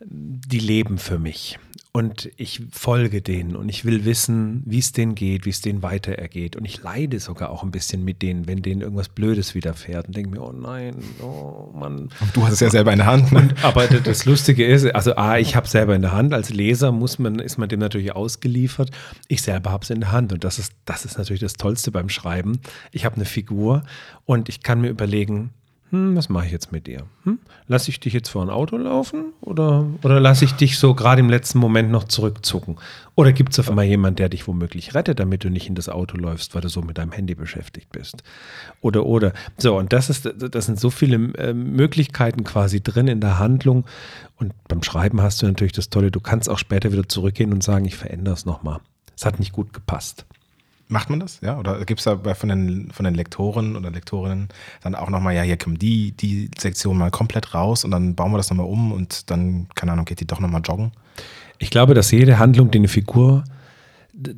die leben für mich und ich folge denen und ich will wissen, wie es denen geht, wie es denen weiter ergeht. Und ich leide sogar auch ein bisschen mit denen, wenn denen irgendwas Blödes widerfährt und denke mir, oh nein, oh Mann. Du hast es ja selber in der Hand. Ne? Und, aber das Lustige ist, also A, ich habe es selber in der Hand. Als Leser muss man, ist man dem natürlich ausgeliefert. Ich selber habe es in der Hand und das ist, das ist natürlich das Tollste beim Schreiben. Ich habe eine Figur und ich kann mir überlegen, hm, was mache ich jetzt mit dir? Hm? Lass ich dich jetzt vor ein Auto laufen oder, oder lasse ich dich so gerade im letzten Moment noch zurückzucken? Oder gibt es auf einmal jemanden, der dich womöglich rettet, damit du nicht in das Auto läufst, weil du so mit deinem Handy beschäftigt bist? Oder, oder. So, und das, ist, das sind so viele äh, Möglichkeiten quasi drin in der Handlung. Und beim Schreiben hast du natürlich das Tolle, du kannst auch später wieder zurückgehen und sagen, ich verändere es nochmal. Es hat nicht gut gepasst. Macht man das? Ja? Oder gibt es da von den, von den Lektoren oder Lektorinnen dann auch nochmal, ja, hier kommt die, die Sektion mal komplett raus und dann bauen wir das nochmal um und dann, keine Ahnung, geht die doch nochmal joggen? Ich glaube, dass jede Handlung, die eine Figur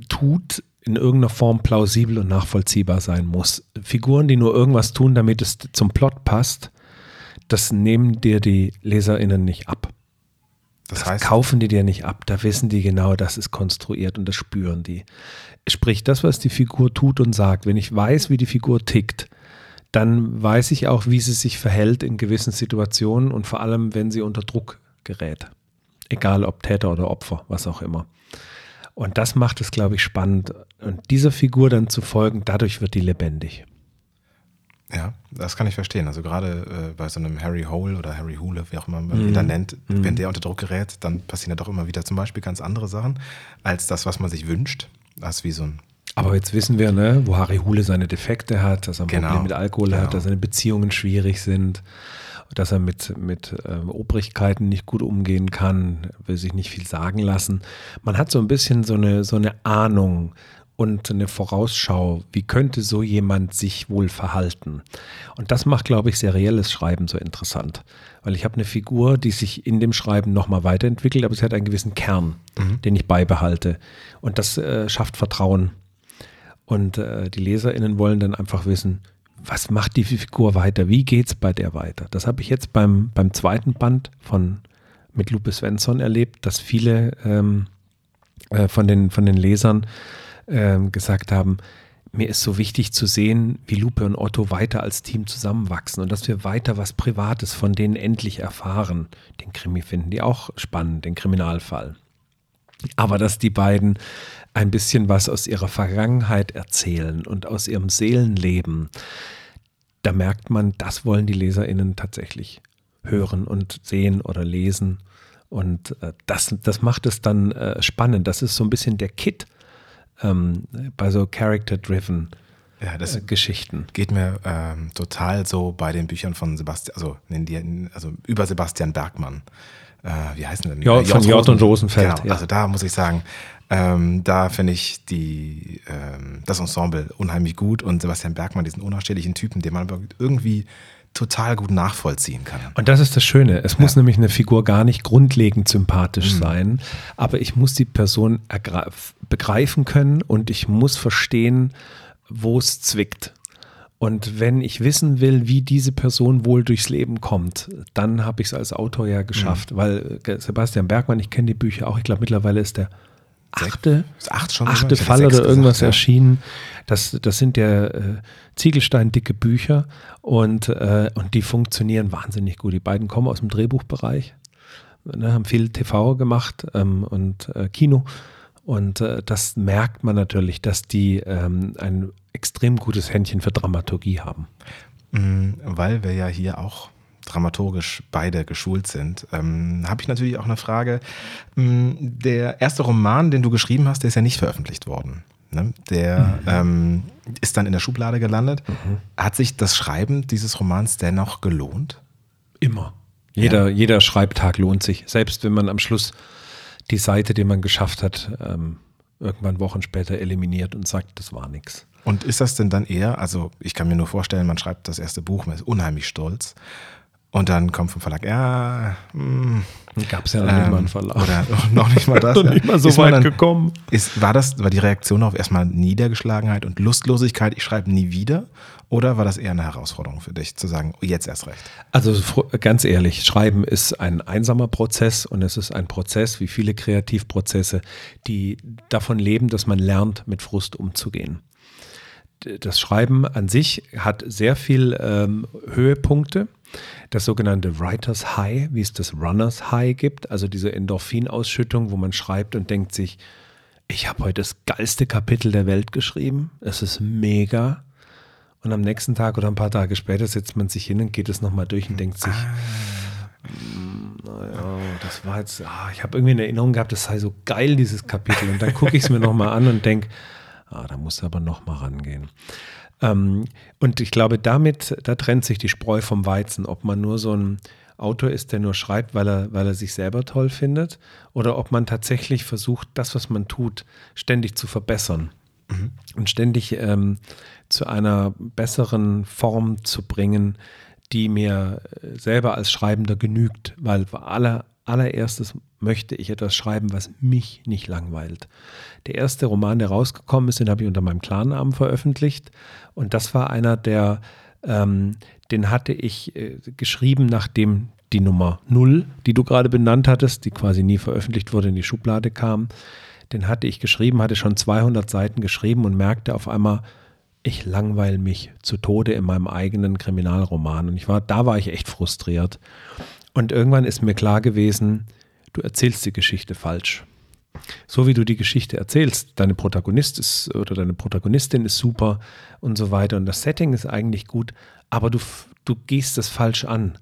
tut, in irgendeiner Form plausibel und nachvollziehbar sein muss. Figuren, die nur irgendwas tun, damit es zum Plot passt, das nehmen dir die LeserInnen nicht ab. Das, das heißt, kaufen die dir nicht ab. Da wissen die genau, das ist konstruiert und das spüren die. Sprich, das, was die Figur tut und sagt, wenn ich weiß, wie die Figur tickt, dann weiß ich auch, wie sie sich verhält in gewissen Situationen und vor allem, wenn sie unter Druck gerät. Egal ob Täter oder Opfer, was auch immer. Und das macht es, glaube ich, spannend. Und dieser Figur dann zu folgen, dadurch wird die lebendig. Ja, das kann ich verstehen. Also gerade äh, bei so einem Harry Hole oder Harry Hule, wie auch immer man ihn mhm. dann nennt, wenn mhm. der unter Druck gerät, dann passieren ja doch immer wieder zum Beispiel ganz andere Sachen als das, was man sich wünscht. Das ist wie so ein aber jetzt wissen wir, ne, wo Harry Hule seine Defekte hat, dass er ein Genau. Problem mit Alkohol Genau. hat, dass seine Beziehungen schwierig sind, dass er mit, mit ähm, Obrigkeiten nicht gut umgehen kann, will sich nicht viel sagen lassen. Man hat so ein bisschen so eine, so eine Ahnung und eine Vorausschau, wie könnte so jemand sich wohl verhalten. Und das macht, glaube ich, serielles Schreiben so interessant. Weil ich habe eine Figur, die sich in dem Schreiben nochmal weiterentwickelt, aber sie hat einen gewissen Kern, den ich beibehalte. Und das äh, schafft Vertrauen. Und äh, die LeserInnen wollen dann einfach wissen, was macht die Figur weiter? Wie geht's bei der weiter? Das habe ich jetzt beim, beim zweiten Band von mit Lupe Svensson erlebt, dass viele ähm, äh, von, den, von den Lesern ähm, gesagt haben, mir ist so wichtig zu sehen, wie Lupe und Otto weiter als Team zusammenwachsen und dass wir weiter was Privates von denen endlich erfahren. Den Krimi finden die auch spannend, den Kriminalfall. Aber dass die beiden ein bisschen was aus ihrer Vergangenheit erzählen und aus ihrem Seelenleben, da merkt man, das wollen die LeserInnen tatsächlich hören und sehen oder lesen. Und äh, das, das macht es dann äh, spannend. Das ist so ein bisschen der Kit ähm, bei so Character-driven Ja, das äh, Geschichten. geht mir ähm, total so bei den Büchern von Sebastian, also, also über Sebastian Bergmann. Äh, wie heißen denn? Ja, von J. und Rosenfeld, Genau, ja. Also da muss ich sagen, ähm, da finde ich die, ähm, das Ensemble unheimlich gut und Sebastian Bergmann, diesen unausstehlichen Typen, den man irgendwie total gut nachvollziehen kann. Und das ist das Schöne. Es muss nämlich eine Figur gar nicht grundlegend sympathisch Mhm. sein, aber ich muss die Person begreifen können und ich muss verstehen, wo es zwickt. Und wenn ich wissen will, wie diese Person wohl durchs Leben kommt, dann habe ich es als Autor ja geschafft, Mhm. weil äh, Sebastian Bergmann, ich kenne die Bücher auch, ich glaube mittlerweile ist der achte, acht schon achte hätte Fall oder irgendwas gesagt, ja. erschienen. Das, das sind ja äh, Ziegelstein-dicke Bücher und, äh, und die funktionieren wahnsinnig gut. Die beiden kommen aus dem Drehbuchbereich, ne, haben viel TV gemacht ähm, und äh, Kino. Und äh, das merkt man natürlich, dass die ähm, ein extrem gutes Händchen für Dramaturgie haben. Mm, Weil wir ja hier auch dramaturgisch beide geschult sind, ähm, habe ich natürlich auch eine Frage. Mm, Der erste Roman, den du geschrieben hast, der ist ja nicht veröffentlicht worden. Ne? Der ähm, ist dann in der Schublade gelandet. Hat sich das Schreiben dieses Romans dennoch gelohnt? Immer. Jeder, jeder Schreibtag lohnt sich. Selbst wenn man am Schluss die Seite, die man geschafft hat, ähm, irgendwann Wochen später eliminiert und sagt, das war nichts. Und ist das denn dann eher, also ich kann mir nur vorstellen, man schreibt das erste Buch, man ist unheimlich stolz. Und dann kommt vom Verlag, ja, mm, Gab es ja noch nicht ähm, mal einen Verlag. Oder noch nicht mal das. noch ja. nicht mal so Ist weit dann- gekommen. Ist, war das, war die Reaktion auf erstmal Niedergeschlagenheit und Lustlosigkeit, ich schreibe nie wieder? Oder war das eher eine Herausforderung für dich, zu sagen, oh, jetzt erst recht? Also ganz ehrlich, Schreiben ist ein einsamer Prozess und es ist ein Prozess, wie viele Kreativprozesse, die davon leben, dass man lernt, mit Frust umzugehen. Das Schreiben an sich hat sehr viel ähm, Höhepunkte. Das sogenannte Writers High, wie es das Runners High gibt, also diese Endorphinausschüttung, wo man schreibt und denkt sich, ich habe heute das geilste Kapitel der Welt geschrieben. Es ist mega. Und am nächsten Tag oder ein paar Tage später setzt man sich hin und geht es nochmal durch und denkt sich, "Mm, naja, das war jetzt, ah, ich habe irgendwie eine Erinnerung gehabt, das sei so geil, dieses Kapitel. Und dann gucke ich es mir nochmal an und denke, ah, da muss aber nochmal rangehen. Ähm, und ich glaube, damit, da trennt sich die Spreu vom Weizen, ob man nur so ein Autor ist, der nur schreibt, weil er, weil er sich selber toll findet, oder ob man tatsächlich versucht, das, was man tut, ständig zu verbessern und ständig ähm, zu einer besseren Form zu bringen, die mir äh, selber als Schreibender genügt, weil aller, allererstes möchte ich etwas schreiben, was mich nicht langweilt. Der erste Roman, der rausgekommen ist, den habe ich unter meinem Klarnamen veröffentlicht und das war einer, der, ähm, den hatte ich äh, geschrieben, nachdem die Nummer 0, die du gerade benannt hattest, die quasi nie veröffentlicht wurde, in die Schublade kam, den hatte ich geschrieben, hatte schon 200 Seiten geschrieben und merkte auf einmal, ich langweile mich zu Tode in meinem eigenen Kriminalroman. Und ich war, da war ich echt frustriert. Und irgendwann ist mir klar gewesen, du erzählst die Geschichte falsch. So wie du die Geschichte erzählst, deine Protagonist ist oder deine Protagonistin ist super und so weiter und das Setting ist eigentlich gut, aber du, du gehst es falsch an.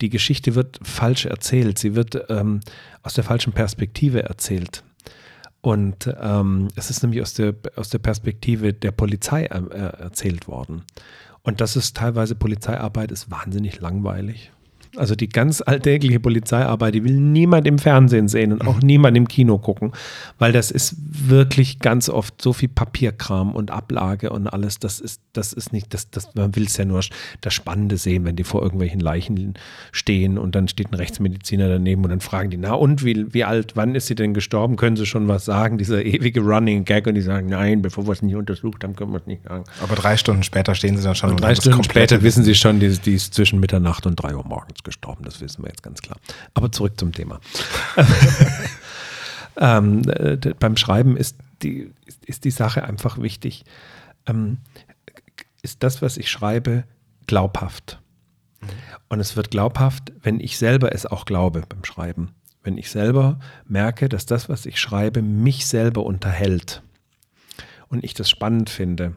Die Geschichte wird falsch erzählt, sie wird ähm, aus der falschen Perspektive erzählt. Und ähm, es ist nämlich aus der, aus der Perspektive der Polizei äh, erzählt worden. Und das ist teilweise Polizeiarbeit, ist wahnsinnig langweilig. Also die ganz alltägliche Polizeiarbeit, die will niemand im Fernsehen sehen und auch mhm. niemand im Kino gucken, weil das ist wirklich ganz oft so viel Papierkram und Ablage und alles. Das ist, das ist nicht, das, das, man will es ja nur das Spannende sehen, wenn die vor irgendwelchen Leichen stehen und dann steht ein Rechtsmediziner daneben und dann fragen die, na und wie, wie alt, wann ist sie denn gestorben? Können sie schon was sagen? Dieser ewige Running Gag und die sagen, nein, bevor wir es nicht untersucht haben, können wir es nicht sagen. Aber drei Stunden später stehen sie dann schon. Und drei Stunden später wissen sie schon, die, die ist zwischen Mitternacht und drei Uhr morgens ist gestorben, das wissen wir jetzt ganz klar. Aber zurück zum Thema. ähm, äh, beim Schreiben ist die, ist die Sache einfach wichtig. Ähm, ist das, was ich schreibe, glaubhaft? Und es wird glaubhaft, wenn ich selber es auch glaube beim Schreiben. Wenn ich selber merke, dass das, was ich schreibe, mich selber unterhält und ich das spannend finde.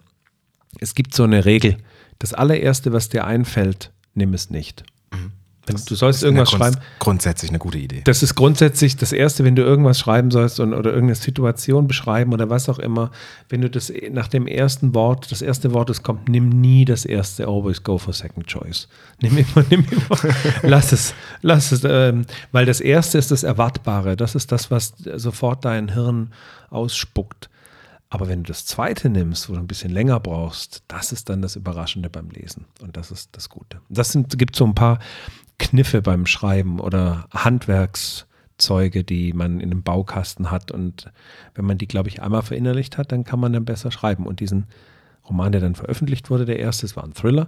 Es gibt so eine Regel. Das allererste, was dir einfällt, nimm es nicht. Wenn du sollst irgendwas schreiben. Grundsätzlich eine gute Idee. Das ist grundsätzlich das Erste, wenn du irgendwas schreiben sollst und, oder irgendeine Situation beschreiben oder was auch immer. Wenn du das nach dem ersten Wort, das erste Wort, das kommt, nimm nie das erste, always go for second choice. Nimm immer, nimm immer, lass es, lass es, ähm, weil das erste ist das Erwartbare. Das ist das, was sofort dein Hirn ausspuckt. Aber wenn du das zweite nimmst, wo du ein bisschen länger brauchst, das ist dann das Überraschende beim Lesen. Und das ist das Gute. Das sind, gibt so ein paar Kniffe beim Schreiben oder Handwerkszeuge, die man in einem Baukasten hat. Und wenn man die, glaube ich, einmal verinnerlicht hat, dann kann man dann besser schreiben. Und diesen Roman, der dann veröffentlicht wurde, der erste, es war ein Thriller,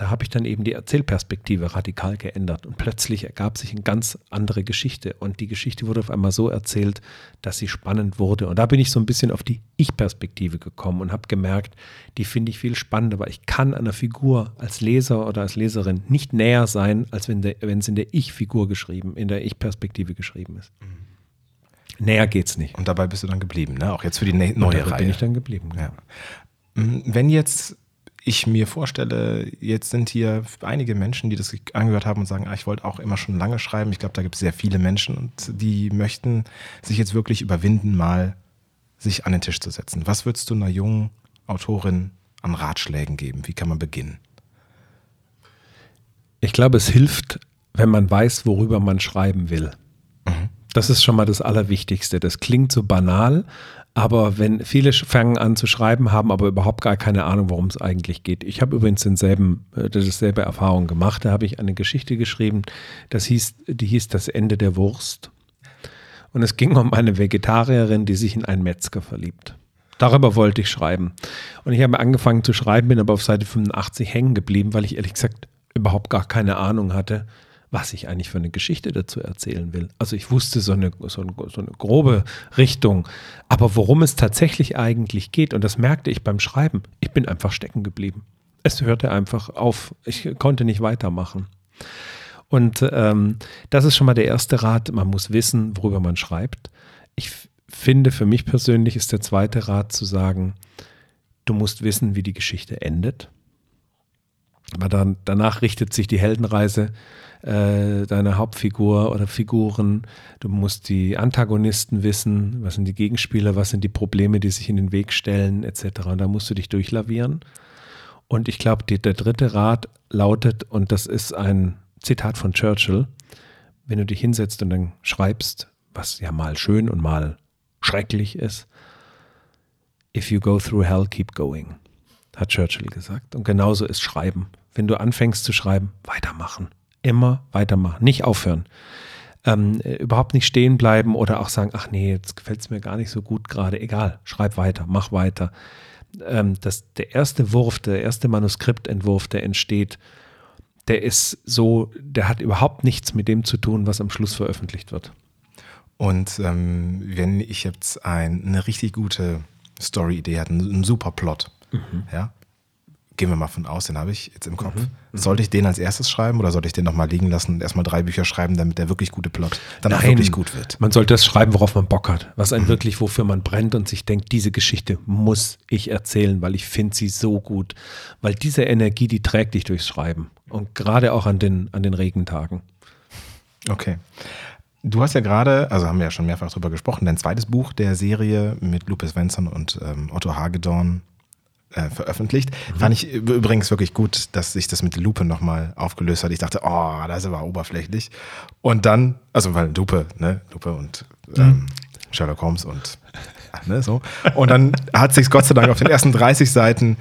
da habe ich dann eben die Erzählperspektive radikal geändert und plötzlich ergab sich eine ganz andere Geschichte und die Geschichte wurde auf einmal so erzählt, dass sie spannend wurde und da bin ich so ein bisschen auf die Ich-Perspektive gekommen und habe gemerkt, die finde ich viel spannender, weil ich kann einer Figur als Leser oder als Leserin nicht näher sein, als wenn es in der Ich-Figur geschrieben, in der Ich-Perspektive geschrieben ist. Mhm. Näher geht's nicht. Und dabei bist du dann geblieben, ne? Auch jetzt für die neue Reihe. bin ich dann geblieben. Ja. Mhm. Wenn jetzt ich mir vorstelle, jetzt sind hier einige Menschen, die das angehört haben und sagen, ah, ich wollte auch immer schon lange schreiben. Ich glaube, da gibt es sehr viele Menschen und die möchten sich jetzt wirklich überwinden, mal sich an den Tisch zu setzen. Was würdest du einer jungen Autorin an Ratschlägen geben? Wie kann man beginnen? Ich glaube, es hilft, wenn man weiß, worüber man schreiben will. Mhm. Das ist schon mal das Allerwichtigste. Das klingt so banal, aber wenn viele fangen an zu schreiben, haben aber überhaupt gar keine Ahnung, worum es eigentlich geht. Ich habe übrigens denselben, äh, dasselbe Erfahrung gemacht. Da habe ich eine Geschichte geschrieben, das hieß, die hieß Das Ende der Wurst. Und es ging um eine Vegetarierin, die sich in einen Metzger verliebt. Darüber wollte ich schreiben. Und ich habe angefangen zu schreiben, bin aber auf Seite 85 hängen geblieben, weil ich ehrlich gesagt überhaupt gar keine Ahnung hatte, was ich eigentlich für eine Geschichte dazu erzählen will. Also ich wusste so eine, so eine, so eine grobe Richtung, aber worum es tatsächlich eigentlich geht, und das merkte ich beim Schreiben, ich bin einfach stecken geblieben. Es hörte einfach auf, ich konnte nicht weitermachen. Und ähm, das ist schon mal der erste Rat, man muss wissen, worüber man schreibt. Ich finde, für mich persönlich ist der zweite Rat zu sagen, du musst wissen, wie die Geschichte endet. Aber dann, danach richtet sich die Heldenreise äh, deiner Hauptfigur oder Figuren. Du musst die Antagonisten wissen, was sind die Gegenspieler, was sind die Probleme, die sich in den Weg stellen, etc. Und da musst du dich durchlavieren. Und ich glaube, der dritte Rat lautet, und das ist ein Zitat von Churchill, wenn du dich hinsetzt und dann schreibst, was ja mal schön und mal schrecklich ist, if you go through hell, keep going, hat Churchill gesagt. Und genauso ist Schreiben. Wenn du anfängst zu schreiben, weitermachen immer weitermachen, nicht aufhören. Ähm, überhaupt nicht stehen bleiben oder auch sagen, ach nee, jetzt gefällt es mir gar nicht so gut gerade. Egal, schreib weiter, mach weiter. Ähm, das, der erste Wurf, der erste Manuskriptentwurf, der entsteht, der ist so, der hat überhaupt nichts mit dem zu tun, was am Schluss veröffentlicht wird. Und ähm, wenn ich jetzt ein, eine richtig gute Story-Idee hatte, einen super Plot, mhm. ja, gehen wir mal von aus, den habe ich jetzt im Kopf. Mhm. mhm. Sollte ich den als erstes schreiben oder sollte ich den nochmal liegen lassen und erstmal drei Bücher schreiben, damit der wirklich gute Plot dann Nein, auch wirklich gut wird? Man sollte das schreiben, worauf man Bock hat, was einen mhm. wirklich, wofür man brennt und sich denkt, diese Geschichte muss ich erzählen, weil ich finde sie so gut. Weil diese Energie, die trägt dich durchs Schreiben und gerade auch an den, an den Regentagen. Okay. Du hast ja gerade, also haben wir ja schon mehrfach darüber gesprochen, dein zweites Buch der Serie mit Lupus Svensson und ähm, Otto Hagedorn äh, veröffentlicht. Mhm. Fand ich übrigens wirklich gut, dass sich das mit der Lupe nochmal aufgelöst hat. Ich dachte, oh, das aber oberflächlich. Und dann, also weil Lupe, ne, Lupe und ähm, mhm. Sherlock Holmes und ne, so. Und dann hat sich Gott sei Dank auf den ersten 30 Seiten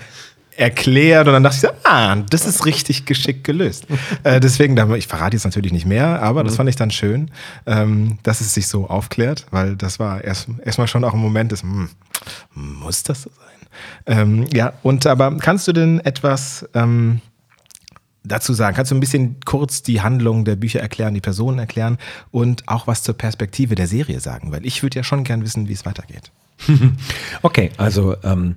erklärt und dann dachte ich so, ah, das ist richtig geschickt gelöst. äh, deswegen, ich verrate jetzt natürlich nicht mehr, aber das mhm. fand ich dann schön, ähm, dass es sich so aufklärt, weil das war erst erstmal schon auch ein Moment des, hm, muss das so sein? Ähm, ja, und aber kannst du denn etwas ähm, dazu sagen? Kannst du ein bisschen kurz die Handlung der Bücher erklären, die Personen erklären und auch was zur Perspektive der Serie sagen? Weil ich würde ja schon gern wissen, wie es weitergeht. Okay, also ähm,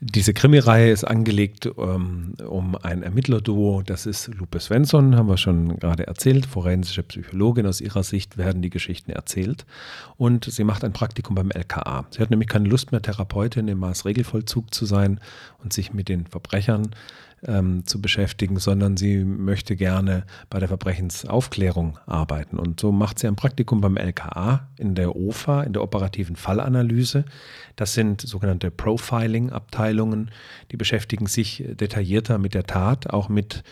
diese Krimi-Reihe ist angelegt ähm, um ein Ermittlerduo. Das ist Lupe Svensson, haben wir schon gerade erzählt, forensische Psychologin. Aus ihrer Sicht werden die Geschichten erzählt. Und sie macht ein Praktikum beim LKA. Sie hat nämlich keine Lust mehr, Therapeutin im Maßregelvollzug zu sein und sich mit den Verbrechern ähm, zu beschäftigen, sondern sie möchte gerne bei der Verbrechensaufklärung arbeiten. Und so macht sie ein Praktikum beim LKA in der OFA, in der operativen Fallanalyse. Das sind sogenannte Profiling-Abteilungen, die beschäftigen sich detaillierter mit der Tat, auch mit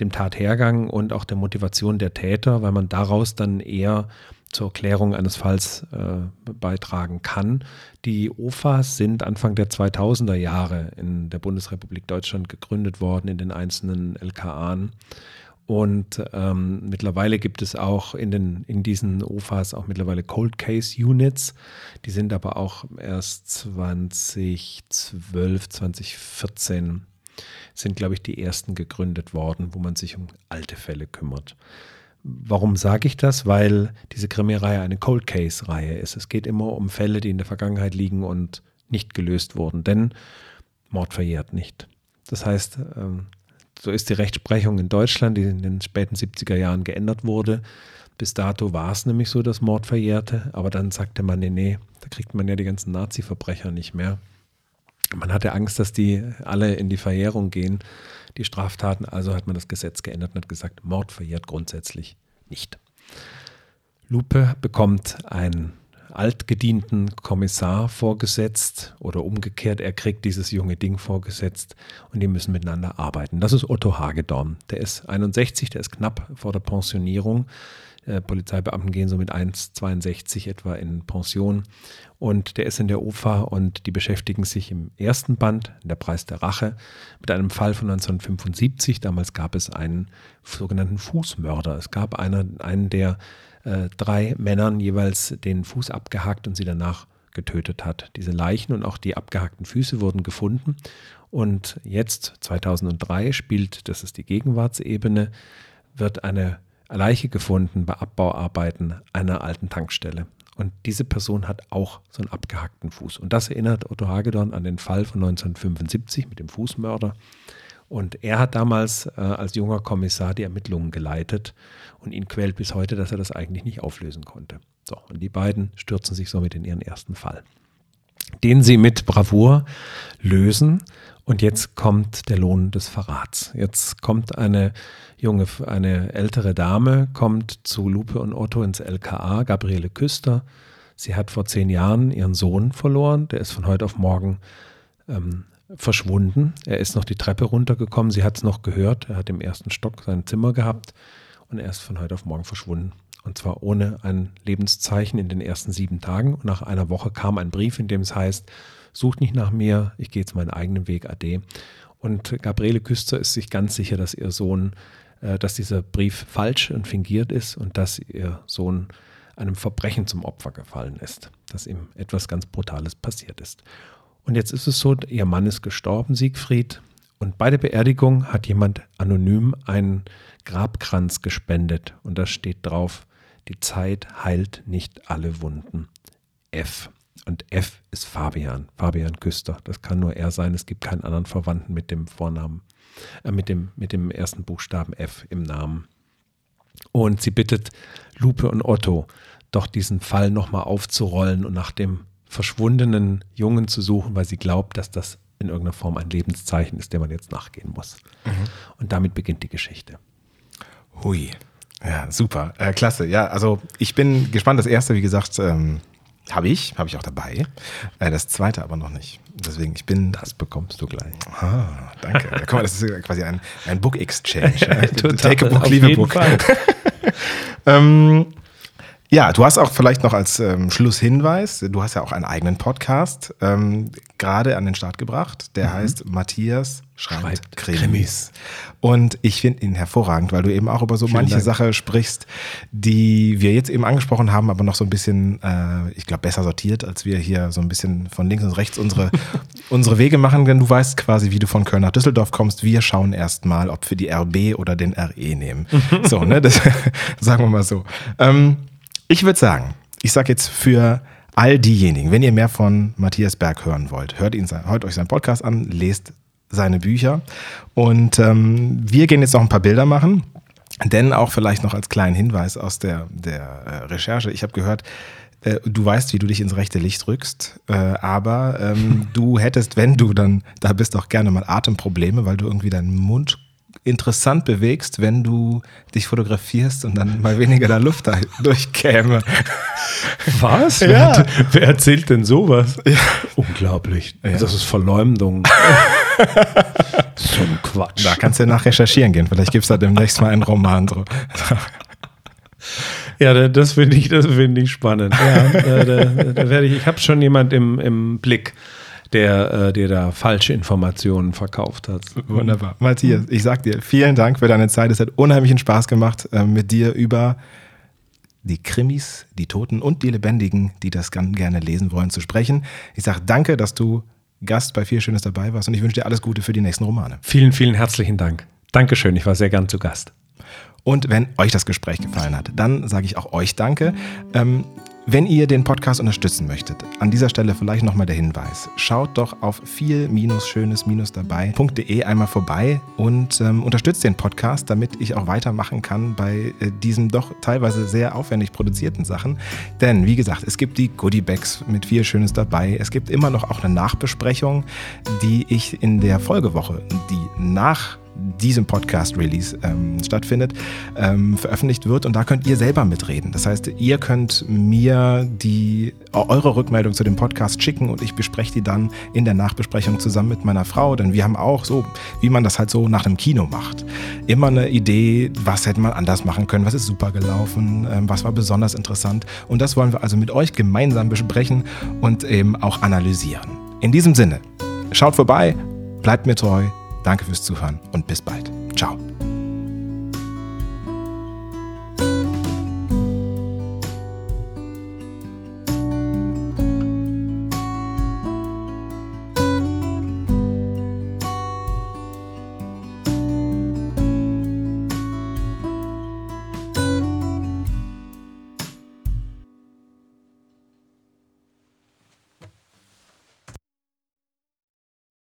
dem Tathergang und auch der Motivation der Täter, weil man daraus dann eher zur Klärung eines Falls äh, beitragen kann. Die OFAs sind Anfang der 2000er Jahre in der Bundesrepublik Deutschland gegründet worden, in den einzelnen LKAen. Und ähm, mittlerweile gibt es auch in, den, in diesen OFAs auch mittlerweile Cold Case Units. Die sind aber auch erst 2012, 2014 sind, glaube ich, die ersten gegründet worden, wo man sich um alte Fälle kümmert. Warum sage ich das? Weil diese Krimi-Reihe eine Cold Case-Reihe ist. Es geht immer um Fälle, die in der Vergangenheit liegen und nicht gelöst wurden, denn Mord verjährt nicht. Das heißt, ähm, so ist die Rechtsprechung in Deutschland, die in den späten 70er Jahren geändert wurde. Bis dato war es nämlich so, dass Mord verjährte, aber dann sagte man, nee, nee, da kriegt man ja die ganzen Nazi-Verbrecher nicht mehr. Man hatte Angst, dass die alle in die Verjährung gehen die Straftaten. Also hat man das Gesetz geändert und hat gesagt, Mord verjährt grundsätzlich nicht. Lupe bekommt einen altgedienten Kommissar vorgesetzt oder umgekehrt, er kriegt dieses junge Ding vorgesetzt und die müssen miteinander arbeiten. Das ist Otto Hagedorn. Der ist 61, der ist knapp vor der Pensionierung. Äh, Polizeibeamten gehen so mit 1,62 etwa in Pension. Und der ist in der UFA und die beschäftigen sich im ersten Band, der Preis der Rache, mit einem Fall von 1975. Damals gab es einen sogenannten Fußmörder. Es gab einen, einen der äh, drei Männern jeweils den Fuß abgehakt und sie danach getötet hat. Diese Leichen und auch die abgehackten Füße wurden gefunden. Und jetzt, 2003, spielt, das ist die Gegenwartsebene, wird eine Leiche gefunden bei Abbauarbeiten einer alten Tankstelle. Und diese Person hat auch so einen abgehackten Fuß. Und das erinnert Otto Hagedorn an den Fall von 1975 mit dem Fußmörder. Und er hat damals äh, als junger Kommissar die Ermittlungen geleitet und ihn quält bis heute, dass er das eigentlich nicht auflösen konnte. So, und die beiden stürzen sich somit in ihren ersten Fall, den sie mit Bravour lösen. Und jetzt kommt der Lohn des Verrats. Jetzt kommt eine junge, eine ältere Dame, kommt zu Lupe und Otto ins LKA, Gabriele Küster. Sie hat vor zehn Jahren ihren Sohn verloren. Der ist von heute auf morgen ähm, verschwunden. Er ist noch die Treppe runtergekommen. Sie hat es noch gehört. Er hat im ersten Stock sein Zimmer gehabt und er ist von heute auf morgen verschwunden. Und zwar ohne ein Lebenszeichen in den ersten sieben Tagen. Und nach einer Woche kam ein Brief, in dem es heißt, sucht nicht nach mir, ich gehe jetzt meinen eigenen Weg, ade. Und Gabriele Küster ist sich ganz sicher, dass ihr Sohn, äh, dass dieser Brief falsch und fingiert ist und dass ihr Sohn einem Verbrechen zum Opfer gefallen ist, dass ihm etwas ganz Brutales passiert ist. Und jetzt ist es so, ihr Mann ist gestorben, Siegfried, und bei der Beerdigung hat jemand anonym einen Grabkranz gespendet und da steht drauf, die Zeit heilt nicht alle Wunden. F. Und F ist Fabian, Fabian Küster. Das kann nur er sein. Es gibt keinen anderen Verwandten mit dem Vornamen, äh, mit, dem, mit dem ersten Buchstaben F im Namen. Und sie bittet Lupe und Otto, doch diesen Fall nochmal aufzurollen und nach dem verschwundenen Jungen zu suchen, weil sie glaubt, dass das in irgendeiner Form ein Lebenszeichen ist, dem man jetzt nachgehen muss. Mhm. Und damit beginnt die Geschichte. Hui. Ja, super. Äh, klasse. Ja, also ich bin gespannt. Das erste, wie gesagt, ähm, habe ich, habe ich auch dabei. Äh, das zweite aber noch nicht. Deswegen, ich bin. Das bekommst du gleich. Ah, danke. Ja, guck mal, das ist quasi ein, ein Book Exchange. Total, Take a book, leave a book. Ähm, ja, du hast auch vielleicht noch als ähm, Schlusshinweis, du hast ja auch einen eigenen Podcast ähm, gerade an den Start gebracht. Der heißt Matthias schreibt, Mhm. Schreibt Krimis. Krimis. Und ich finde ihn hervorragend, weil du eben auch über so Vielen manche Dank. Sache sprichst, die wir jetzt eben angesprochen haben, aber noch so ein bisschen, äh, ich glaube, besser sortiert, als wir hier so ein bisschen von links und rechts unsere, unsere Wege machen. Denn du weißt quasi, wie du von Köln nach Düsseldorf kommst. Wir schauen erst mal, ob wir die RB oder den RE nehmen. so, ne? Das sagen wir mal so. Ähm, ich würde sagen, ich sage jetzt für all diejenigen, wenn ihr mehr von Matthias Berg hören wollt, hört, ihn, sein- hört euch seinen Podcast an, lest seine Bücher. Und ähm, wir gehen jetzt noch ein paar Bilder machen. Denn auch vielleicht noch als kleinen Hinweis aus der, der äh, Recherche, ich habe gehört, äh, du weißt, wie du dich ins rechte Licht rückst, äh, aber ähm, du hättest, wenn du dann da bist, auch gerne mal Atemprobleme, weil du irgendwie deinen Mund interessant bewegst, wenn du dich fotografierst und dann mal weniger der Luft da durchkäme. Was? Ja. Wer, hat- wer erzählt denn sowas? Unglaublich. Das ist Verleumdung. so ein Quatsch. Da kannst du ja nach recherchieren gehen. Vielleicht gibt es da demnächst mal einen Roman. So. Ja, da- das finde ich, das finde ich spannend. Ja, da, da, da werde ich, ich habe schon jemand im, im Blick, der äh, dir da falsche Informationen verkauft hat. Wunderbar. Matthias, ich sag dir vielen Dank für deine Zeit. Es hat unheimlichen Spaß gemacht, äh, mit dir über die Krimis, die Toten und die Lebendigen, die das ganz gerne lesen wollen, zu sprechen. Ich sage danke, dass du Gast bei Viel Schönes dabei warst und ich wünsche dir alles Gute für die nächsten Romane. Vielen, vielen herzlichen Dank. Dankeschön, ich war sehr gern zu Gast. Und wenn euch das Gespräch gefallen hat, dann sage ich auch euch Danke. Ähm, wenn ihr den Podcast unterstützen möchtet, an dieser Stelle vielleicht nochmal der Hinweis. Schaut doch auf viel-schönes-dabei.de einmal vorbei und ähm, unterstützt den Podcast, damit ich auch weitermachen kann bei äh, diesen doch teilweise sehr aufwendig produzierten Sachen. Denn, wie gesagt, es gibt die Goodie-Bags mit viel Schönes dabei. Es gibt immer noch auch eine Nachbesprechung, die ich in der Folgewoche, die nach diesem Podcast-Release ähm, stattfindet, ähm, veröffentlicht wird. Und da könnt ihr selber mitreden. Das heißt, ihr könnt mir die, eure Rückmeldung zu dem Podcast schicken und ich bespreche die dann in der Nachbesprechung zusammen mit meiner Frau. Denn wir haben auch so, wie man das halt so nach einem Kino macht, immer eine Idee, was hätte man anders machen können, was ist super gelaufen, ähm, was war besonders interessant. Und das wollen wir also mit euch gemeinsam besprechen und eben auch analysieren. In diesem Sinne, schaut vorbei, bleibt mir treu. Danke fürs Zuhören und bis bald. Ciao.